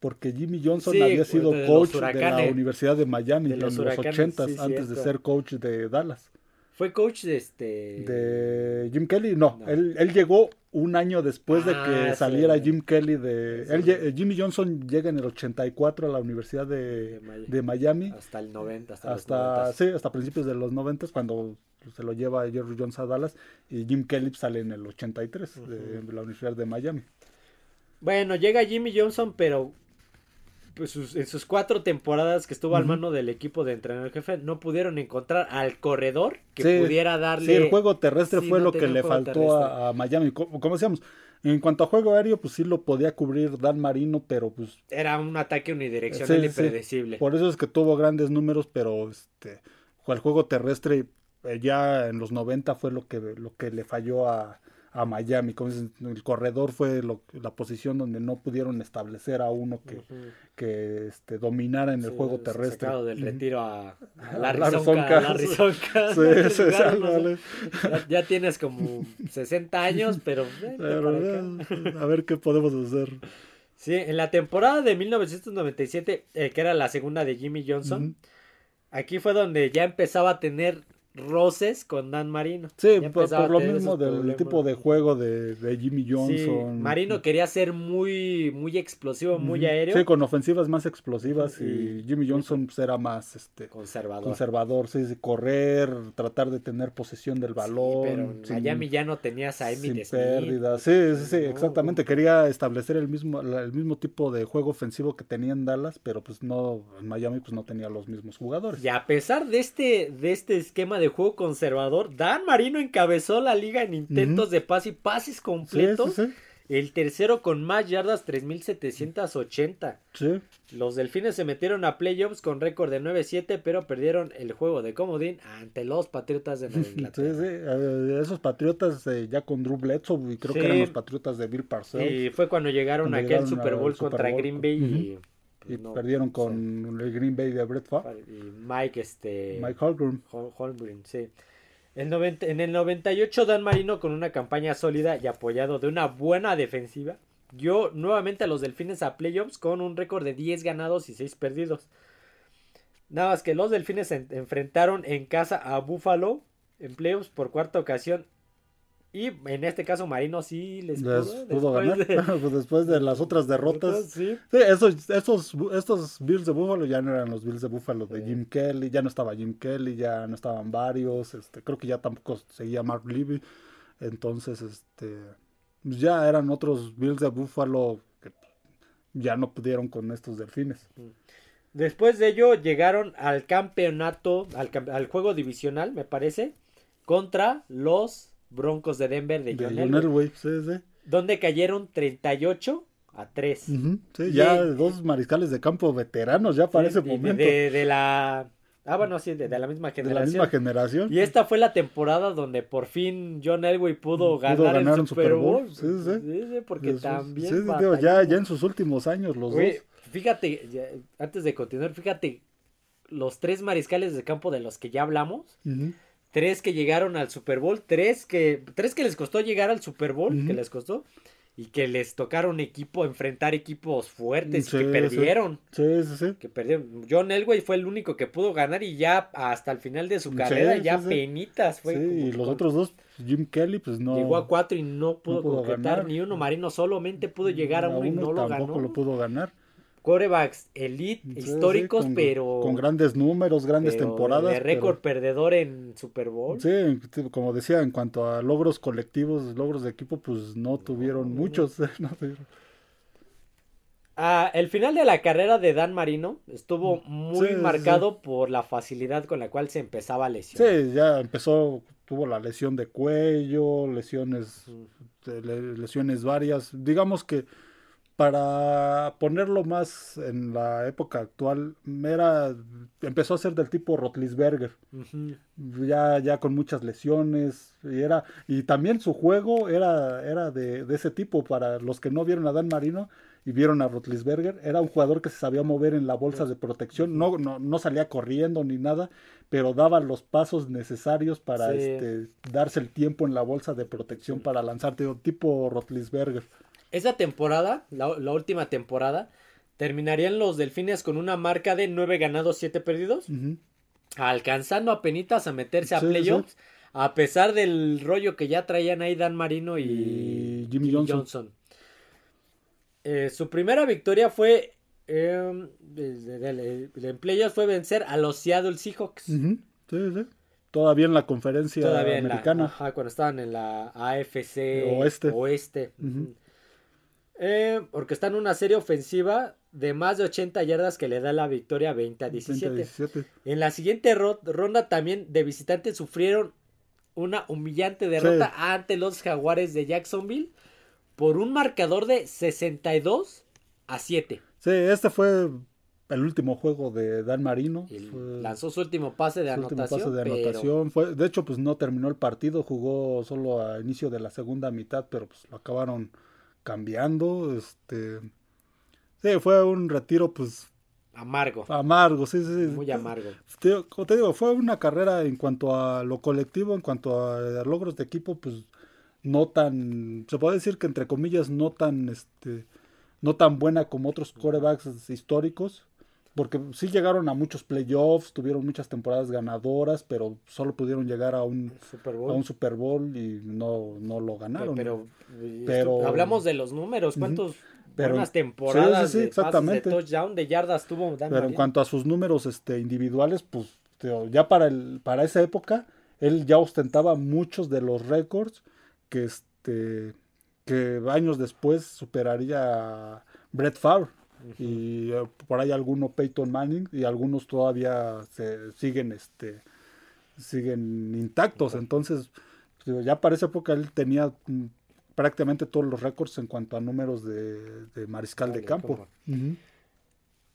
porque Jimmy Johnson había sido coach de la Universidad de Miami en los, ochentas, antes de ser coach de Dallas. ¿Fue coach de este...? De Jim Kelly? No, Él, él, llegó un año después de que ah, saliera Jim Kelly de... Él, Jimmy Johnson llega en el 84 a la Universidad de, de, Miami. Hasta el 90, hasta, hasta Sí, hasta principios de los 90 cuando se lo lleva Jerry Jones a Dallas y Jim Kelly sale en el 83 de la Universidad de Miami. Bueno, llega Jimmy Johnson, pero pues en sus cuatro temporadas que estuvo al mano del equipo de entrenador jefe, no pudieron encontrar al corredor que pudiera darle. Sí, el juego terrestre fue lo que le faltó a, Miami. Como, decíamos, en cuanto a juego aéreo, pues sí lo podía cubrir Dan Marino, pero pues. Era un ataque unidireccional impredecible. Por eso es que tuvo grandes números, pero este. El juego terrestre eh, ya en los 90 fue lo que, lo que le falló a, a Miami. El corredor fue la posición donde no pudieron establecer a uno que, que este, dominara en el juego terrestre. del retiro a, la Rizonca. (laughs) (laughs) ya, tienes como 60 años, pero, a ver qué podemos hacer. Sí, en la temporada de 1997, eh, que era la segunda de Jimmy Johnson, aquí fue donde ya empezaba a tener roces con Dan Marino. Sí, por, lo mismo del tipo de juego de, Jimmy Johnson. Marino quería ser muy, muy explosivo, muy aéreo. Sí, con ofensivas más explosivas y Jimmy Johnson pues, era más este conservador. Conservador, sí, correr, tratar de tener posesión del balón. pero en Miami ya no tenías a Emmitt sin pérdidas. Sí, sí, sí, exactamente. Quería establecer el mismo, el mismo tipo de juego ofensivo que tenía en Dallas, pero pues no, en Miami pues no tenía los mismos jugadores. Y a pesar de este, de este esquema de juego conservador. Dan Marino encabezó la liga en intentos de pase y pases completos. El tercero con más yardas, 3780. Sí. Los Delfines se metieron a playoffs con récord de 9-7, pero perdieron el juego de comodín ante los Patriotas de Nueva (laughs) Inglaterra. Sí, sí. Esos Patriotas eh, ya con Drew Bledsoe, y creo que eran los Patriotas de Bill Parcells. Y fue cuando llegaron a aquel Super Bowl contra Green Bay y y perdieron con el Green Bay de Brett Favre. Y Mike, este... Mike Holmgren. Holmgren, sí. El en el 98 Dan Marino con una campaña sólida y apoyado de una buena defensiva dio nuevamente a los Delfines a playoffs con un récord de 10 ganados y 6 perdidos. Nada más que los Delfines se enfrentaron en casa a Buffalo en playoffs por cuarta ocasión y en este caso Marino sí les pudo, ganar. De... (laughs) Pues después de las otras (laughs) derrotas. Sí. esos, estos Bills de Buffalo ya no eran los Bills de Buffalo de Jim Kelly. Ya no estaba Jim Kelly, ya no estaban varios. Este, creo que ya tampoco seguía Mark Levy. Entonces, este pues ya eran otros Bills de Buffalo que ya no pudieron con estos delfines. Después de ello llegaron al campeonato, al, al juego divisional, me parece, contra los Broncos de Denver de, John, Elway. Sí, sí. Donde cayeron 38 a 3. sí, ya dos mariscales de campo veteranos ya para ese momento. De, la Ah, bueno, sí, de, la misma generación. De la misma generación. Y esta fue la temporada donde por fin John Elway pudo, ganar, el Super Bowl. Sí, sí. sí, porque también. Sí, ya, ya en sus últimos años los dos. Fíjate, antes de continuar, fíjate, los tres mariscales de campo de los que ya hablamos. Tres que llegaron al Super Bowl, tres que, tres que les costó llegar al Super Bowl, que les costó y que les tocaron equipo, enfrentar equipos fuertes y que perdieron. Sí, sí, sí. Que perdieron. John Elway fue el único que pudo ganar y ya hasta el final de su carrera ya penitas fue. Sí, y los otros dos, Jim Kelly, pues no. Llegó a cuatro y no pudo, concretar ni uno. Marino solamente pudo llegar a, uno y no lo ganó. Tampoco lo pudo ganar corebacks elite históricos, pero. Con grandes números, grandes temporadas. De récord perdedor en Super Bowl. Sí, como decía, en cuanto a logros colectivos, logros de equipo, pues no tuvieron muchos. (laughs) Ah, el final de la carrera de Dan Marino estuvo muy marcado por la facilidad con la cual se empezaba a lesionar. Sí, ya empezó, tuvo la lesión de cuello, lesiones, lesiones varias. Digamos que para ponerlo más en la época actual, era, empezó a ser del tipo Rotlisberger, ya, ya con muchas lesiones, y era, y también su juego era, era de, de, ese tipo, para los que no vieron a Dan Marino y vieron a Rotlisberger, era un jugador que se sabía mover en la bolsa de protección, no, no, no salía corriendo ni nada, pero daba los pasos necesarios para este, darse el tiempo en la bolsa de protección para lanzarte, tipo Rotlisberger. Esa temporada, la, última temporada, terminarían los Delfines con una marca de 9 ganados, 7 perdidos, alcanzando a penitas a meterse a playoffs, a pesar del rollo que ya traían ahí Dan Marino y, Jimmy Johnson. Eh, su primera victoria fue eh, en playoffs fue vencer a los Seattle Seahawks. Sí, sí. Todavía en la conferencia americana. ajá, cuando estaban en la AFC Oeste. Oeste. Eh, porque está en una serie ofensiva de más de 80 yardas que le da la victoria 20 a 17. En la siguiente ronda también de visitantes sufrieron una humillante derrota ante los Jaguares de Jacksonville por un marcador de 62 a 7. Sí, este fue el último juego de Dan Marino. lanzó su último pase de anotación. de, anotación. Fue, de hecho, pues no terminó el partido, jugó solo a inicio de la segunda mitad, pero pues lo acabaron cambiando. Este. Sí, fue un retiro, pues. Amargo. Amargo, sí, sí. Muy amargo. como te digo, fue una carrera en cuanto a lo colectivo, en cuanto a, logros de equipo, pues no tan. Se puede decir que entre comillas, no tan. este no tan buena como otros corebacks históricos. Porque sí llegaron a muchos playoffs, tuvieron muchas temporadas ganadoras, pero solo pudieron llegar a un Super Bowl, a un Super Bowl y no, no lo ganaron. Pero, pero, hablamos de los números, ¿cuántos buenas temporadas de, exactamente. de touchdown, de yardas tuvo Pero en cuanto a sus números este, individuales, pues ya para, el, para esa época, él ya ostentaba muchos de los récords que, este, que años después superaría a Brett Favre y eh, por ahí alguno Peyton Manning y algunos todavía se siguen este siguen intactos entonces pues, ya para esa época él tenía mm, prácticamente todos los récords en cuanto a números de, mariscal de campo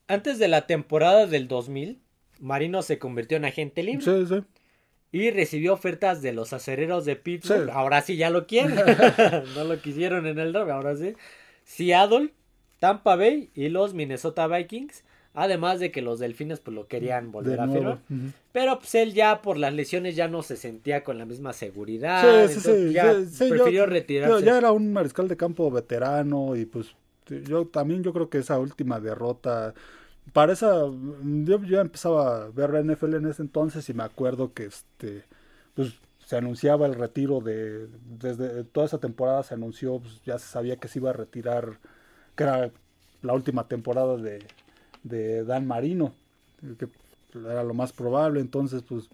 antes de la temporada del 2000 Marino se convirtió en agente libre sí, sí. Y recibió ofertas de los acereros de Pittsburgh. Ahora sí ya lo quieren. (laughs) (laughs) no lo quisieron en el draft, ahora sí. Seattle, Tampa Bay y los Minnesota Vikings. Además de que los delfines pues lo querían volver a firmar. Pero pues él ya por las lesiones ya no se sentía con la misma seguridad. Sí, sí, sí. Ya prefirió retirarse. Ya era un mariscal de campo veterano y pues yo también yo creo que esa última derrota para esa yo ya empezaba a ver la NFL en ese entonces y me acuerdo que este pues se anunciaba el retiro de desde toda esa temporada se anunció pues, ya se sabía que se iba a retirar que era la última temporada de, de Dan Marino, que era lo más probable, entonces pues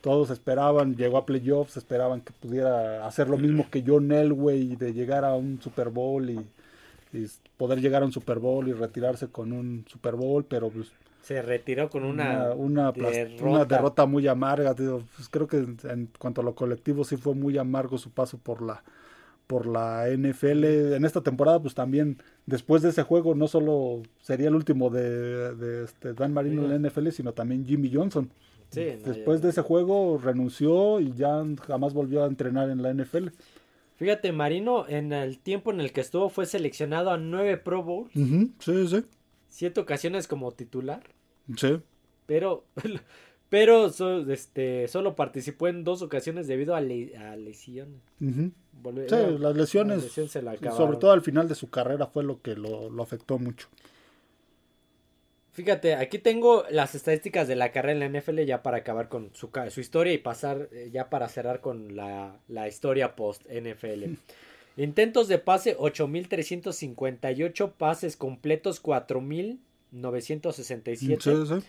todos esperaban, llegó a playoffs, esperaban que pudiera hacer lo mismo que John Elway, de llegar a un Super Bowl y, poder llegar a un Super Bowl y retirarse con un Super Bowl, pero pues se retiró con una, una, derrota. una derrota. muy amarga. pues creo que en cuanto a lo colectivo sí fue muy amargo su paso por la por la NFL. En esta temporada, pues también, después de ese juego, no solo sería el último de, de este Dan Marino en la NFL, sino también Jimmy Johnson. Sí, después de ese juego renunció y ya jamás volvió a entrenar en la NFL. Fíjate, Marino, en el tiempo en el que estuvo, fue seleccionado a nueve Pro Bowls, Sí, sí, siete ocasiones como titular, sí. pero, (laughs) pero so- este, solo participó en dos ocasiones debido a, le- a lesiones. Ujú. Volve- Sí, no, las lesiones, se la sobre todo al final de su carrera, fue lo que lo, lo afectó mucho. Fíjate, aquí tengo las estadísticas de la carrera en la NFL ya para acabar con su, historia y pasar eh, ya para cerrar con la, la historia post NFL. Intentos de pase 8.358, pases completos 4.967. Sí, sí.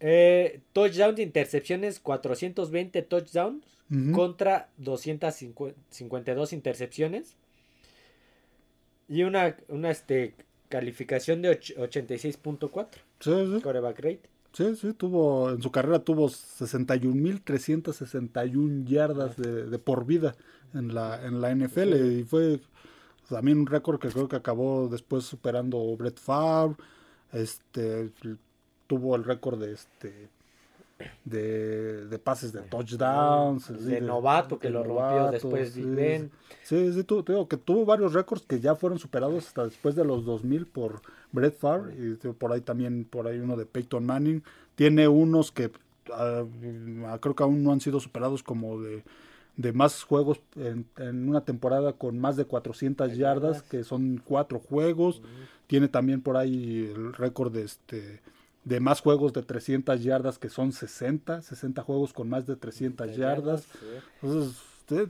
Eh, touchdown de intercepciones 420 touchdowns Ujú. contra 252 intercepciones. Y una, una este, calificación de och- 86.4. Sí, sí. Coreback rate. Sí, sí, tuvo, en su carrera tuvo 61.361 yardas de, de por vida en la, en la NFL y fue también un récord que creo que acabó después superando Brett Favre, este, tuvo el récord de este de, de pases de touchdowns, de novato que de lo rompió novato, después sí, Big. Sí, sí, tu- te digo que tuvo varios récords que ya fueron superados hasta después de los 2000 por Brett Favre y digo, por ahí también por ahí uno de Peyton Manning. Tiene unos que ah, ah, creo que aún no han sido superados como de, de más juegos en, en una temporada con más de 400 yardas, que son cuatro juegos. Tiene también por ahí el récord de este de más juegos de 300 yardas que son 60, 60 juegos con más de 300 yardas. Sí. Entonces, usted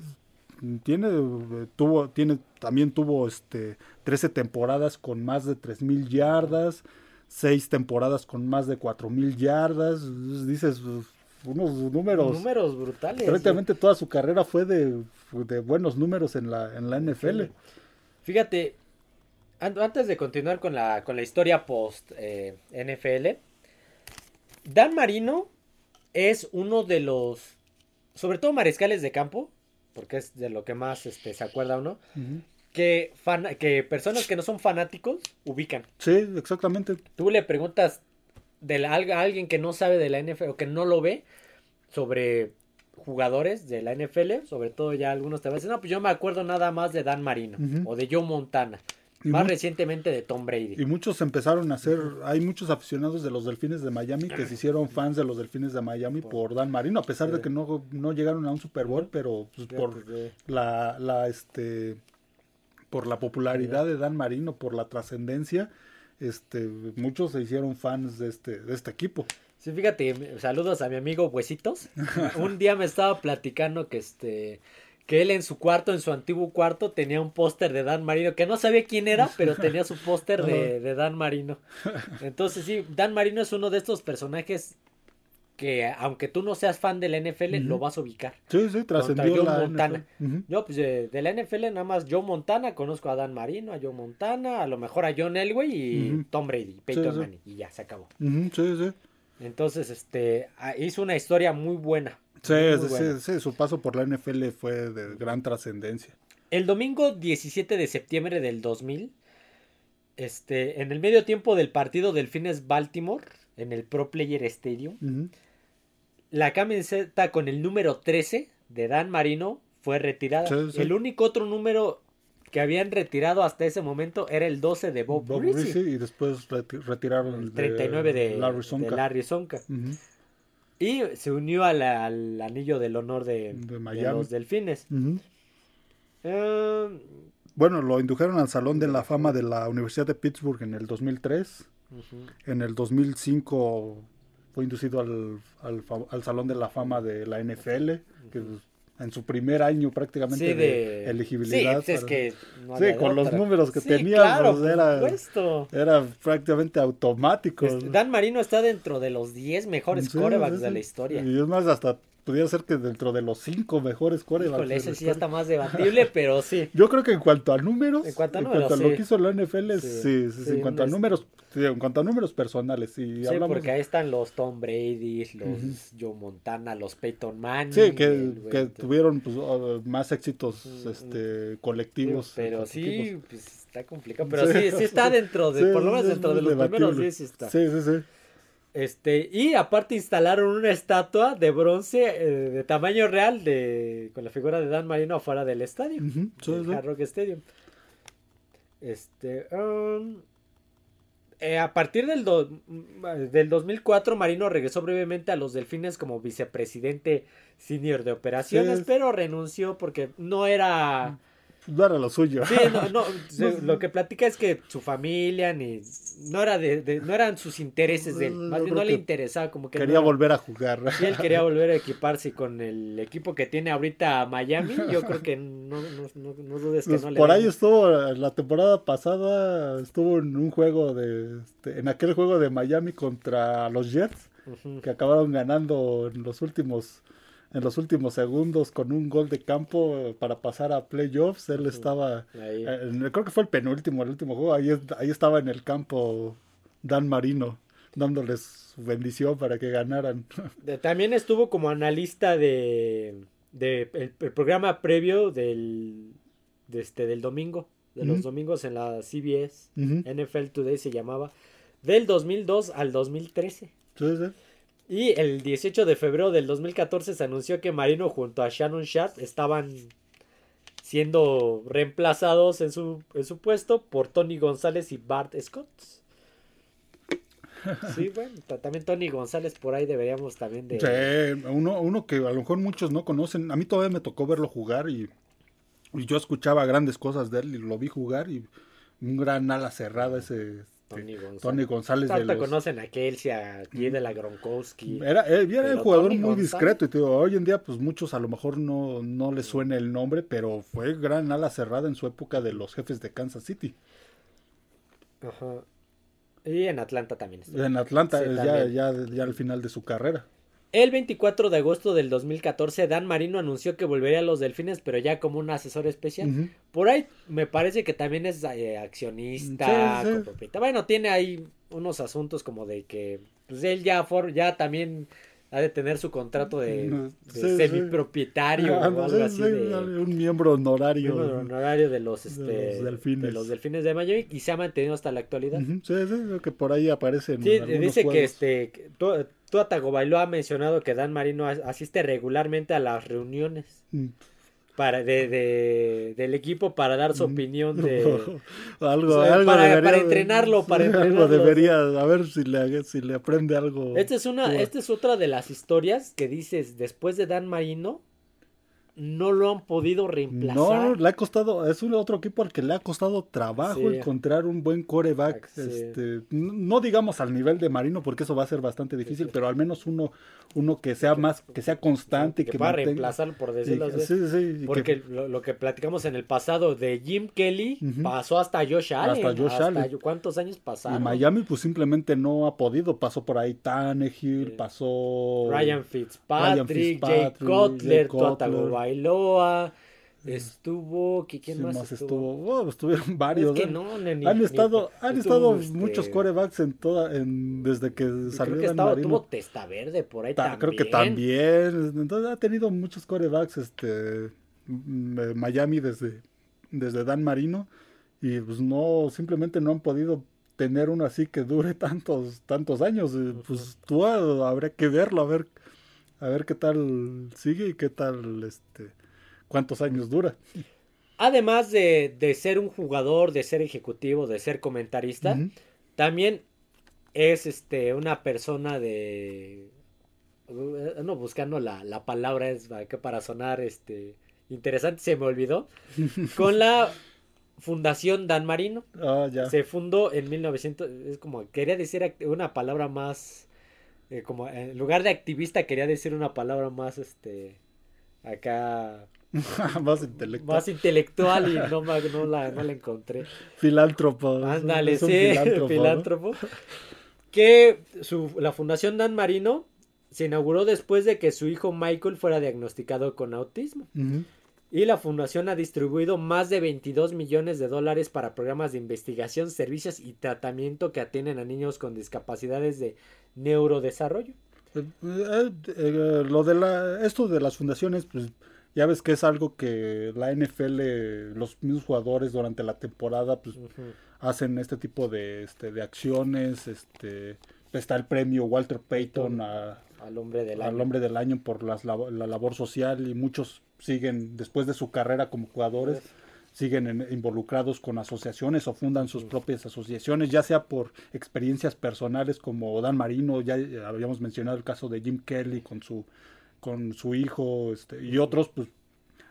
tiene, eh, tuvo, tiene, también tuvo este 13 temporadas con más de 3000 yardas, 6 temporadas con más de 4000 yardas. Entonces, Dices, uf, unos números. Números brutales. Prácticamente toda su carrera fue de, de buenos números en la, en la NFL. Fíjate, an- antes de continuar con la, con la historia post eh, NFL, Dan Marino es uno de los, sobre todo mariscales de campo, porque es de lo que más este, se acuerda uno, que, fana- que personas que no son fanáticos ubican. Sí, exactamente. Tú le preguntas de la- a alguien que no sabe de la NFL o que no lo ve sobre jugadores de la NFL, sobre todo ya algunos te van a decir, no, pues yo me acuerdo nada más de Dan Marino o de Joe Montana, Y más recientemente de Tom Brady. Y muchos empezaron a hacer, hay muchos aficionados de los Delfines de Miami que se hicieron fans de los Delfines de Miami por Dan Marino, a pesar de que no, no llegaron a un Super Bowl, pero pues, por la, la este por la popularidad de Dan Marino, por la trascendencia, este muchos se hicieron fans de este de este equipo. Sí, fíjate, saludos a mi amigo Huesitos. (laughs) Un día me estaba platicando que este que él en su cuarto, en su antiguo cuarto, tenía un póster de Dan Marino, que no sabía quién era, pero (laughs) tenía su póster de, de Dan Marino. Entonces sí, Dan Marino es uno de estos personajes que aunque tú no seas fan de la NFL, lo vas a ubicar. Sí, sí, trascendió Joe la Montana. NFL. Yo, pues de, de la NFL, nada más Joe Montana, conozco a Dan Marino, a Joe Montana, a lo mejor a John Elway y. Tom Brady, Peyton sí. Manning, y ya se acabó. Sí, sí. Entonces, este, ah, hizo una historia muy buena. Sí, sí, sí, sí, su paso por la NFL fue de gran trascendencia. El domingo 17 de septiembre del 2000, este, en el medio tiempo del partido Delfines Baltimore, en el Pro Player Stadium, la camiseta con el número 13 de Dan Marino fue retirada. Sí, sí. El único otro número que habían retirado hasta ese momento era el 12 de Bob, Bob y después reti- retiraron el el 39 de Larry de Sonka. Larry Sonka. Ujú. Y se unió al anillo del honor de, De de Miami. los Delfines. Eh, Bueno, lo indujeron al Salón de la Fama de la Universidad de Pittsburgh en el 2003. ujú. En el 2005 fue inducido al, al, Salón de la Fama de la NFL, que en su primer año prácticamente Sí, de, de elegibilidad. Sí, es que no Sí, con los números que Sí, tenía, claro, pues, era-. Era prácticamente automático. Este, Dan Marino está dentro de los 10 mejores corebacks de la historia. Y es más, hasta pudiera ser que dentro de los cinco mejores corebacks. Híjole, ese sí ya está más debatible, pero (laughs) sí. Yo creo que en cuanto a números, En cuanto a en cuanto a números, lo que hizo la NFL, Sí. sí, sí, sí, Sí, en cuanto a números, sí, en cuanto a números personales, Sí, hablamos porque ahí están los Tom Brady, los Joe Montana, los Peyton Manning. Sí, que, el que tuvieron pues, uh, más éxitos Mm, este, colectivos. Pero sí, pues está complicado. Pero sí, sí está (laughs) dentro de, por lo menos dentro de los primeros debatible. 10 sí está. Sí, sí, sí. Este, y aparte instalaron una estatua de bronce eh, de tamaño real de con la figura de Dan Marino afuera del estadio, Ujú, sí, del sí. Hard Rock Stadium. Este, um, eh, a partir del, do- mm, del 2004, Marino regresó brevemente a los Delfines como vicepresidente senior de operaciones, Sí. pero renunció porque no era... No era lo suyo. Sí, no, no, (laughs) lo que platica es que su familia ni no era de, de- no eran sus intereses de él, más bien no le interesaba como que Quería volver a jugar. y él quería (laughs) volver a equiparse con el equipo que tiene ahorita Miami, yo creo que no, no, dudes que Pues no le por den. ahí estuvo la temporada pasada, estuvo en un juego de, este, en aquel juego de Miami contra los Jets, que acabaron ganando en los últimos, en los últimos segundos con un gol de campo para pasar a playoffs. Él estaba, eh, creo que fue el penúltimo, el último juego. Ahí, ahí estaba en el campo Dan Marino, dándoles su bendición para que ganaran. (laughs) También estuvo como analista de, de el, el programa previo del de este del domingo, de los domingos en la CBS. NFL Today se llamaba, del 2002 al 2013. Sí, sí. Y el 18 de febrero del 2014 se anunció que Marino junto a Shannon Sharp estaban siendo reemplazados en su, en su puesto por Tony González y Bart Scott. (laughs) Sí, bueno, ta- también Tony González por ahí deberíamos también de... Sí, uno, uno que a lo mejor muchos no conocen. A mí todavía me tocó verlo jugar y, y yo escuchaba grandes cosas de él y lo vi jugar y un gran ala cerrada ese Tony González. Tony González de los- conocen a Kelsey, a de la Gronkowski. Era, era un jugador Tony muy González- discreto y te digo, hoy en día pues muchos a lo mejor no, no les suena el nombre, pero fue gran ala cerrada en su época de los jefes de Kansas City. Ajá. Y en Atlanta también. estuvo. En Atlanta, Sí, ya, también. ya, ya al final de su carrera. El 24 de agosto del 2014, Dan Marino anunció que volvería a los Delfines, pero ya como un asesor especial. Por ahí me parece que también es eh, accionista, Sí. Bueno, tiene ahí unos asuntos como de que pues él ya, for- ya también ha de tener su contrato de, Mm, de sí, semipropietario Ah, o no, algo sí, así sí, de un miembro honorario. miembro honorario de los, este, de los Delfines. de los Delfines de Miami y se ha mantenido hasta la actualidad. Sí, sí, creo que por ahí. Sí, algunos dice que este que Tua- Tagovailoa ha mencionado que Dan Marino as- asiste regularmente a las reuniones Mm. para de, de- del equipo para dar su opinión (laughs) de algo, o sea, algo para- debería para de- entrenarlo, para entrenarlo. Algo debería, a ver si le, si le aprende algo. Esta es una Tua. esta es otra de las historias que dices después de Dan Marino no lo han podido reemplazar. No, le ha costado, es un otro equipo al que le ha costado trabajo Sí. encontrar un buen coreback. Sí. Este, no digamos al nivel de Marino, porque eso va a ser bastante difícil, sí. pero al menos uno, uno que sea más, que sea constante y que, que, pueda mantenga- reemplazarlo por y- decirlo así. y que- Porque lo, lo que platicamos en el pasado de Jim Kelly pasó hasta Josh Allen. Hasta Josh Allen. ¿Cuántos años y pasaron? Miami pues simplemente no ha podido, pasó por ahí Tannehill, pasó Ryan Fitzpatrick, Ryan Jay Fitzpatrick, Cutler, Jay. Tagovailoa, estuvo, ¿qui- ¿quién Sí, más, estuvo? estuvo? Oh, estuvieron varios. Es que ¿eh? no, ni- ni- han ni- estado, han estuvo, estado este, muchos corebacks en toda, en, desde que Creo salió que Dan estaba, Marino. tuvo Testa Verde por ahí Ta- también. Creo que también. Entonces ha tenido muchos corebacks este mm, eh, Miami desde, desde Dan Marino. Y pues no, simplemente no han podido tener uno así que dure (laughs) tantos, tantos años. Pues tú ah, habría que verlo, a ver, a ver qué tal sigue y qué tal este cuántos años dura. Además de, de ser un jugador, de ser ejecutivo, de ser comentarista, también es este una persona de uh, no buscando la, la palabra es para, que para sonar este interesante se me olvidó (laughs) con la fundación Dan Marino Ah, ya. se fundó en 1900 es como quería decir una palabra más eh, como en lugar de activista quería decir una palabra más este acá (laughs) Más intelectual. más intelectual y no, no la, no la (laughs) encontré Filántropo. Ándale, sí, filántropo, ¿no? (laughs) filántropo. Que su, la Fundación Dan Marino se inauguró después de que su hijo Michael fuera diagnosticado con autismo. Y la fundación ha distribuido más de 22 millones de dólares para programas de investigación, servicios y tratamiento que atienden a niños con discapacidades de neurodesarrollo. Eh, eh, eh, lo de la, esto de las fundaciones, pues ya ves que es algo que la NFL, los mismos jugadores durante la temporada, pues hacen este tipo de, este, de acciones, este, está el premio Walter Payton al hombre del al año. hombre del año por las, la, labor social y muchos siguen después de su carrera como jugadores siguen involucrados con asociaciones o fundan sus propias asociaciones, ya sea por experiencias personales como Dan Marino, ya habíamos mencionado el caso de Jim Kelly con su con su hijo este, y otros pues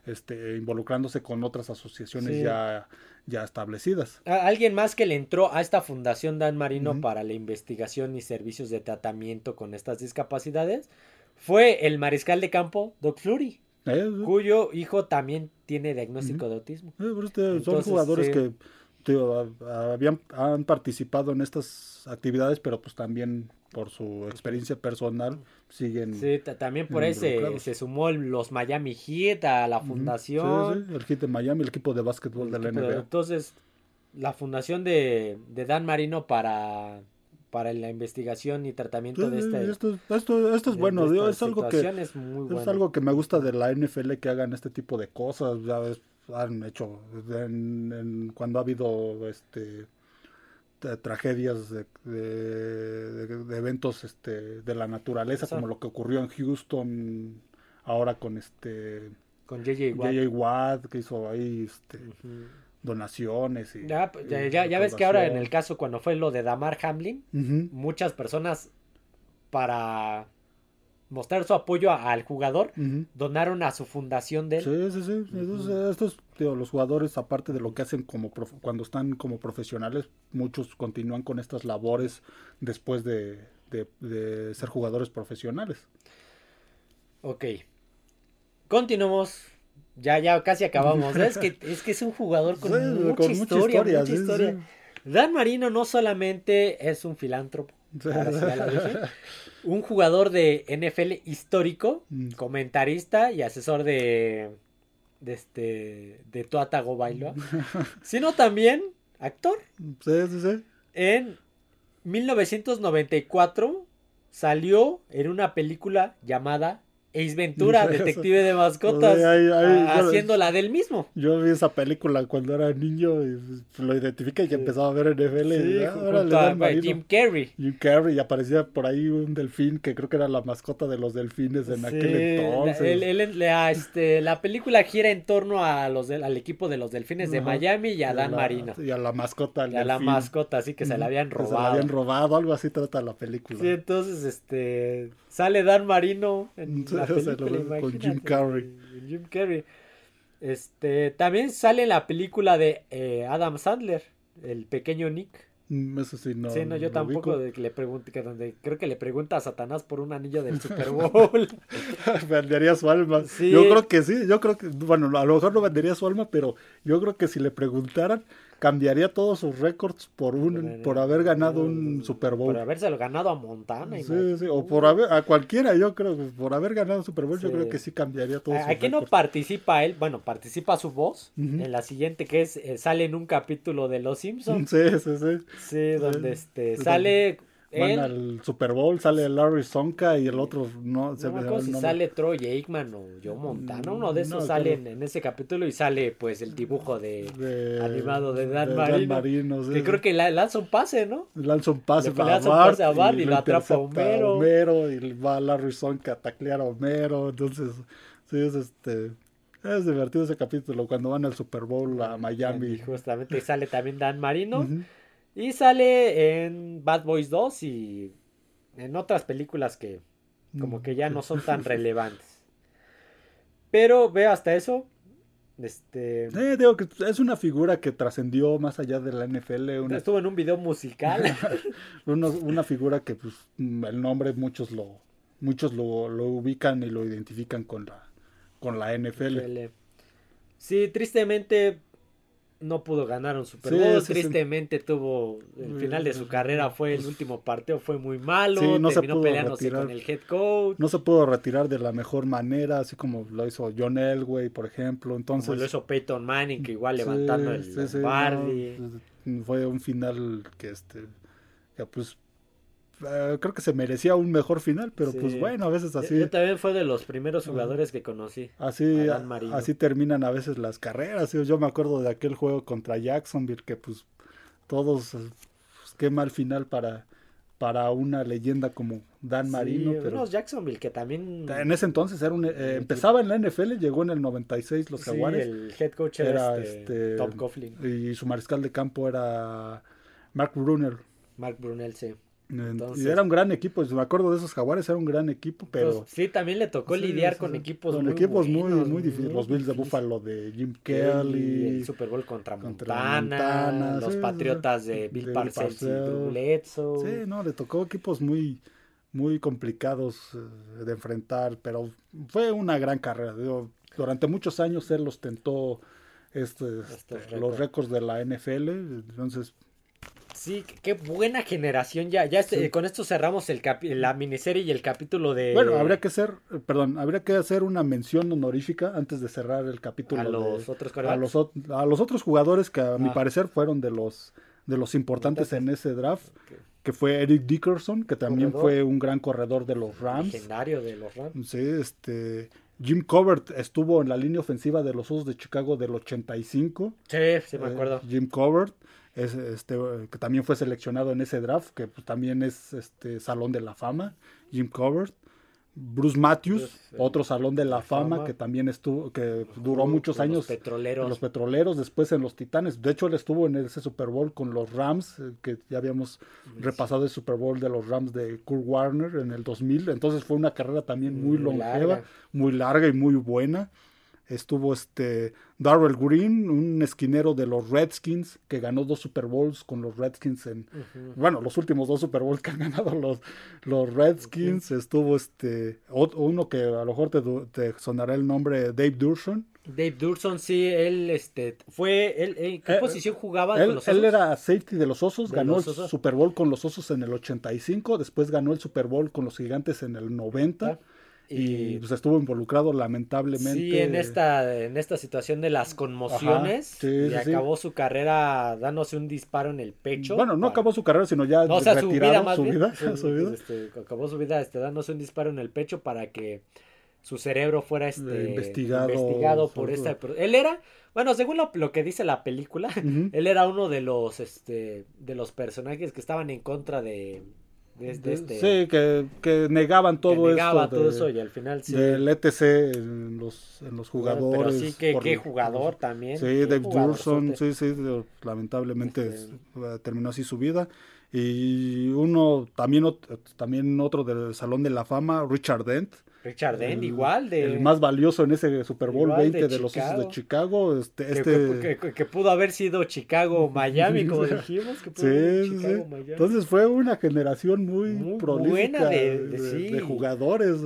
este, involucrándose con otras asociaciones ya, ya establecidas. Alguien más que le entró a esta fundación Dan Marino para la investigación y servicios de tratamiento con estas discapacidades fue el mariscal de campo Doc Flurry. Eh, cuyo hijo también tiene diagnóstico de autismo. Eh, son jugadores que habían, han participado en estas actividades, pero pues también por su experiencia personal siguen. Sí, también por eso se, sumó los Miami Heat a la fundación. el Heat de Miami, el equipo de básquetbol de la NBA. Entonces, la fundación de, de Dan Marino para para la investigación y tratamiento de este esto, esto, esto es bueno es algo que es, algo que me gusta de la NFL que hagan este tipo de cosas ya ves han hecho. Cuando ha habido este tragedias de, de, eventos este de la naturaleza como lo que ocurrió en Houston ahora con este con JJ Watt. que hizo ahí este donaciones y ya, ya, ves que ahora en el caso cuando fue lo de Damar Hamlin muchas personas para mostrar su apoyo al jugador, donaron a su fundación de él. Sí, sí, sí. estos, los jugadores, aparte de lo que hacen como cuando están como profesionales, muchos continúan con estas labores después de, de, ser jugadores profesionales. Ok. Continuamos. Ya, ya casi acabamos. (laughs) es, que, es que es un jugador con, mucha, historia, mucha historia. Dan Marino no solamente es un filántropo, (laughs) un jugador de NFL histórico, mm. comentarista y asesor de de este de Tuatago Bailoa, (laughs) sino también actor. Sí, sí, sí. En 1994 salió en una película llamada Ace Ventura, (laughs) detective de mascotas, haciendo la del mismo. Yo vi esa película cuando era niño y lo identifiqué y empezaba a ver NFL. Sí, Jim Carrey. Jim Carrey y aparecía por ahí un delfín que creo que era la mascota de los delfines en aquel entonces. La, este, la película gira en torno a los al equipo de los delfines de Miami y a Dan Marino. Y a la mascota. Y a la mascota, así que se la habían robado. se la habían robado, algo así trata la película. Sí, entonces este sale Dan Marino en (laughs) con Jim Carrey. Jim Carrey. Este, también sale la película de eh, Adam Sandler, el pequeño Nick. Mm, eso sí, no. Sí, no, yo tampoco de que le pregunte, que donde creo que le pregunta a Satanás por un anillo del (laughs) Super Bowl. (laughs) vendería su alma. Yo creo que sí, yo creo que, bueno, a lo mejor no vendería su alma, pero yo creo que si le preguntaran, cambiaría todos sus récords por un por haber ganado un Super Bowl. Por habérselo ganado a Montana. Sí, sí, o por haber, a cualquiera, yo creo, por haber ganado un Super Bowl, yo creo que sí cambiaría todo. ¿A qué no participa él? Bueno, participa su voz en la siguiente que es, eh, sale en un capítulo de Los Simpsons. Sí, sí, sí. Sí, donde este, sale Van al Super Bowl, sale Larry Sonka y el otro no. Se no si sale Troy Aikman o Joe Montana, uno de esos sale en, ese capítulo y sale pues el dibujo de, animado de Dan Marino. Que creo que lanza un pase, ¿no? Lanza un pase, para Bart, a Bart y, lo atrapa a Homero. Homero. Y va Larry Sonka a taclear a Homero. Entonces, sí, es este. Es divertido ese capítulo cuando van al Super Bowl a Miami. Y justamente sale también Dan Marino. Y sale en Bad Boys 2 y en otras películas que como que ya no son tan (laughs) relevantes. Pero veo hasta eso. Este. Eh, digo que es una figura que trascendió más allá de la NFL. Estuvo en un video musical. (laughs) una figura que, pues, el nombre muchos lo, muchos lo, ubican y lo identifican con la, con la NFL. Sí, tristemente no pudo ganar un Super Bowl. sí, sí. Tristemente tuvo el final de su carrera fue el último partido fue muy malo. Sí, no se terminó pudo peleándose retirar. con el head coach. No se pudo retirar de la mejor manera, así como lo hizo John Elway, por ejemplo. Entonces, como lo hizo Peyton Manning, que igual levantando el Lombardi. no, pues, fue un final que este que pues eh, creo que se merecía un mejor final, pero Sí. pues bueno, a veces así Yo también fue de los primeros jugadores que conocí. así así terminan a veces las carreras. Yo- Yo me acuerdo de aquel juego contra Jacksonville que pues todos eh, pues, qué mal final para para una leyenda como Dan Marino, pero unos Jacksonville que también. en ese entonces era un, eh, empezaba en la NFL, llegó en el 96 los Jaguares. el head coach era, era este, este Tom Coughlin. y su mariscal de campo era Mark Brunner. Mark Brunel, sí. Entonces- y era un gran equipo, me acuerdo de esos jaguares, era un gran equipo, pero... Pues, sí, también le tocó Sí, lidiar sí, con equipos con muy equipos muy, buenos, muy difíciles. Los Bills de. Buffalo de Jim Kelly, el Super Bowl contra, contra Montana, Montana, los Patriotas de Bill de Parcells y Parcells. Drew Bledsoe. Sí, no, le tocó equipos muy, muy complicados eh, de enfrentar, pero fue una gran carrera. Durante muchos años él ostentó este, este, los récords de la NFL, entonces Sí, qué- buena generación ya. Ya este- Sí. con esto cerramos el capi- la miniserie y el capítulo de Bueno, habría que hacer, eh, perdón, habría que hacer una mención honorífica antes de cerrar el capítulo. a de- los otros a los, a los otros jugadores que a mi Ah. parecer fueron de los de los importantes en ese draft, que fue Eric Dickerson, que también Corredor. fue un gran corredor de los Rams. legendario de los Rams. Sí, este Jim Covert estuvo en la línea ofensiva de los Osos de Chicago del 85. Sí, sí me Eh, acuerdo. Jim Covert, es, este, que también fue seleccionado en ese draft, que pues, también es este Salón de la Fama. Jim Covert. Bruce Matthews, Bruce, otro Salón de la, la Fama, Fama. que también estuvo, que duró muchos con los años petroleros. en los petroleros, después en los titanes. De hecho, él estuvo en ese Super Bowl con los Rams, eh, que ya habíamos repasado el Super Bowl de los Rams de Kurt Warner en el 2000. Entonces fue una carrera también muy, Muy longeva, larga. muy larga y muy buena. Estuvo este Darrell Green, un esquinero de los Redskins, que ganó dos Super Bowls con los Redskins en, bueno, los últimos dos Super Bowls que han ganado los, los Redskins. Estuvo este uno que a lo mejor te, te sonará el nombre, Dave Durson. Dave Durson, sí, él este fue él, él- ¿qué Eh, posición jugaba Él, con los él era safety de los Osos, De ganó los el. Super Bowl con los Osos en el 85, después ganó el Super Bowl con los Gigantes en el 90 y, y pues estuvo involucrado lamentablemente. sí en esta en esta situación de las conmociones Ajá, sí, y sí, sí. acabó su carrera dándose un disparo en el pecho. Bueno, no para- acabó su carrera, sino ya No, o sea, su retirado, vida más su vida, Su- (laughs) este, acabó su vida este, dándose un disparo en el pecho para que su cerebro fuera este, Eh, investigado investigado por esta... Él era, bueno, según lo, lo que dice la película, (laughs) él era uno de los, este, de los personajes que estaban en contra de, de este... Sí, que, que negaban que todo negaba esto todo de- eso y al final sí... del ETC en los, en los jugadores. Pero sí, que, qué jugador también. Sí, Dave. Durson, sí, sí, lamentablemente Este- eh, terminó así su vida. Y uno, también, también otro del Salón de la Fama, Richard Dent. Richard Dent, igual de... El más valioso en ese Super Bowl Igual de 20 de, los Osos de Chicago. Este, que, este, que- que- que pudo haber sido Chicago (laughs) Miami, como dijimos. Que pudo Sí, haber sí, sido sí. Chicago, Miami. Entonces fue una generación muy, Muy prolífica buena de- sí. de jugadores.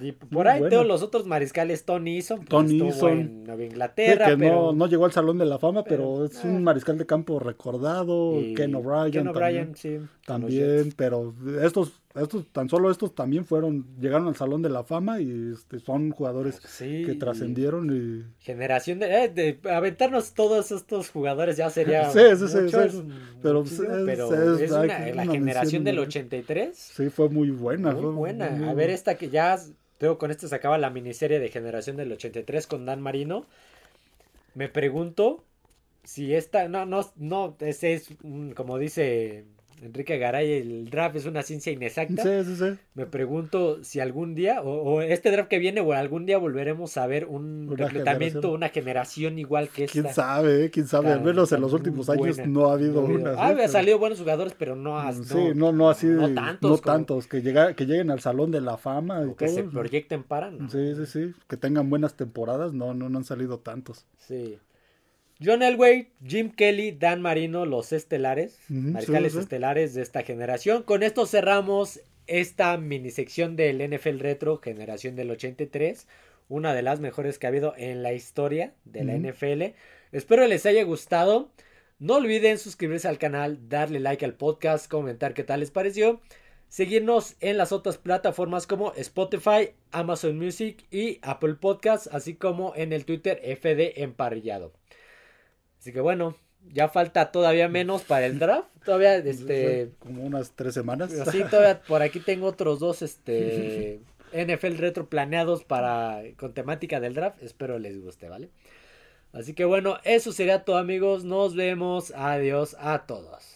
Y por ahí buena. todos los otros mariscales, Tony Eason, pues, Tony estuvo Eason. en Nueva Sí, Inglaterra, que pero no, no llegó al Salón de la Fama, pero, pero, es ah. un mariscal de campo recordado. y Ken O'Brien Ken también. O'Brien, sí, También, pero estos, estos, tan solo estos también fueron, llegaron al Salón de la Fama y este, son jugadores Sí, que trascendieron y Generación de, eh, de aventarnos todos estos jugadores ya sería (laughs) Sí, sí, sí, mucho, sí. es Pero, muchísimo, es- pero es- es hay una- la una generación del muy- 83 sí fue muy buena. Muy fue buena. muy- A ver, esta que ya, tengo con esto se acaba la miniserie de Generación del 83 con Dan Marino. Me pregunto si esta, no, no, no, ese es, como dice Enrique Garay, el draft es una ciencia inexacta. Sí, sí, sí. Me pregunto si algún día, o, o este draft que viene, o algún día volveremos a ver un Una reclutamiento, generación. una generación igual que esta. Quién sabe, eh? quién sabe. Al menos en los últimos años no ha habido No ha habido- una. Ah, salido buenos jugadores, pero no, has- Sí, no, no así, no no tantos tantos, que, llega, que lleguen al Salón de la Fama y o que se proyecten para. ¿no? Sí, sí, sí, que tengan buenas temporadas, no, no, no han salido tantos. Sí. John Elway, Jim Kelly, Dan Marino, los estelares, sí, sí. estelares de esta generación. Con esto cerramos esta minisección del NFL Retro, generación del 83. una de las mejores que ha habido en la historia de la NFL. Espero les haya gustado. No olviden suscribirse al canal, darle like al podcast, comentar qué tal les pareció. Seguirnos en las otras plataformas como Spotify, Amazon Music y Apple Podcasts, así como en el Twitter FD Emparrillado. Así que bueno, ya falta todavía menos para el draft. Todavía, (laughs) este. Como unas tres semanas. Sí, todavía (laughs) por aquí tengo otros dos, este. (laughs) NFL retro planeados para. con temática del draft. Espero les guste, ¿vale? Así que bueno, eso sería todo, amigos. Nos vemos. Adiós a todos.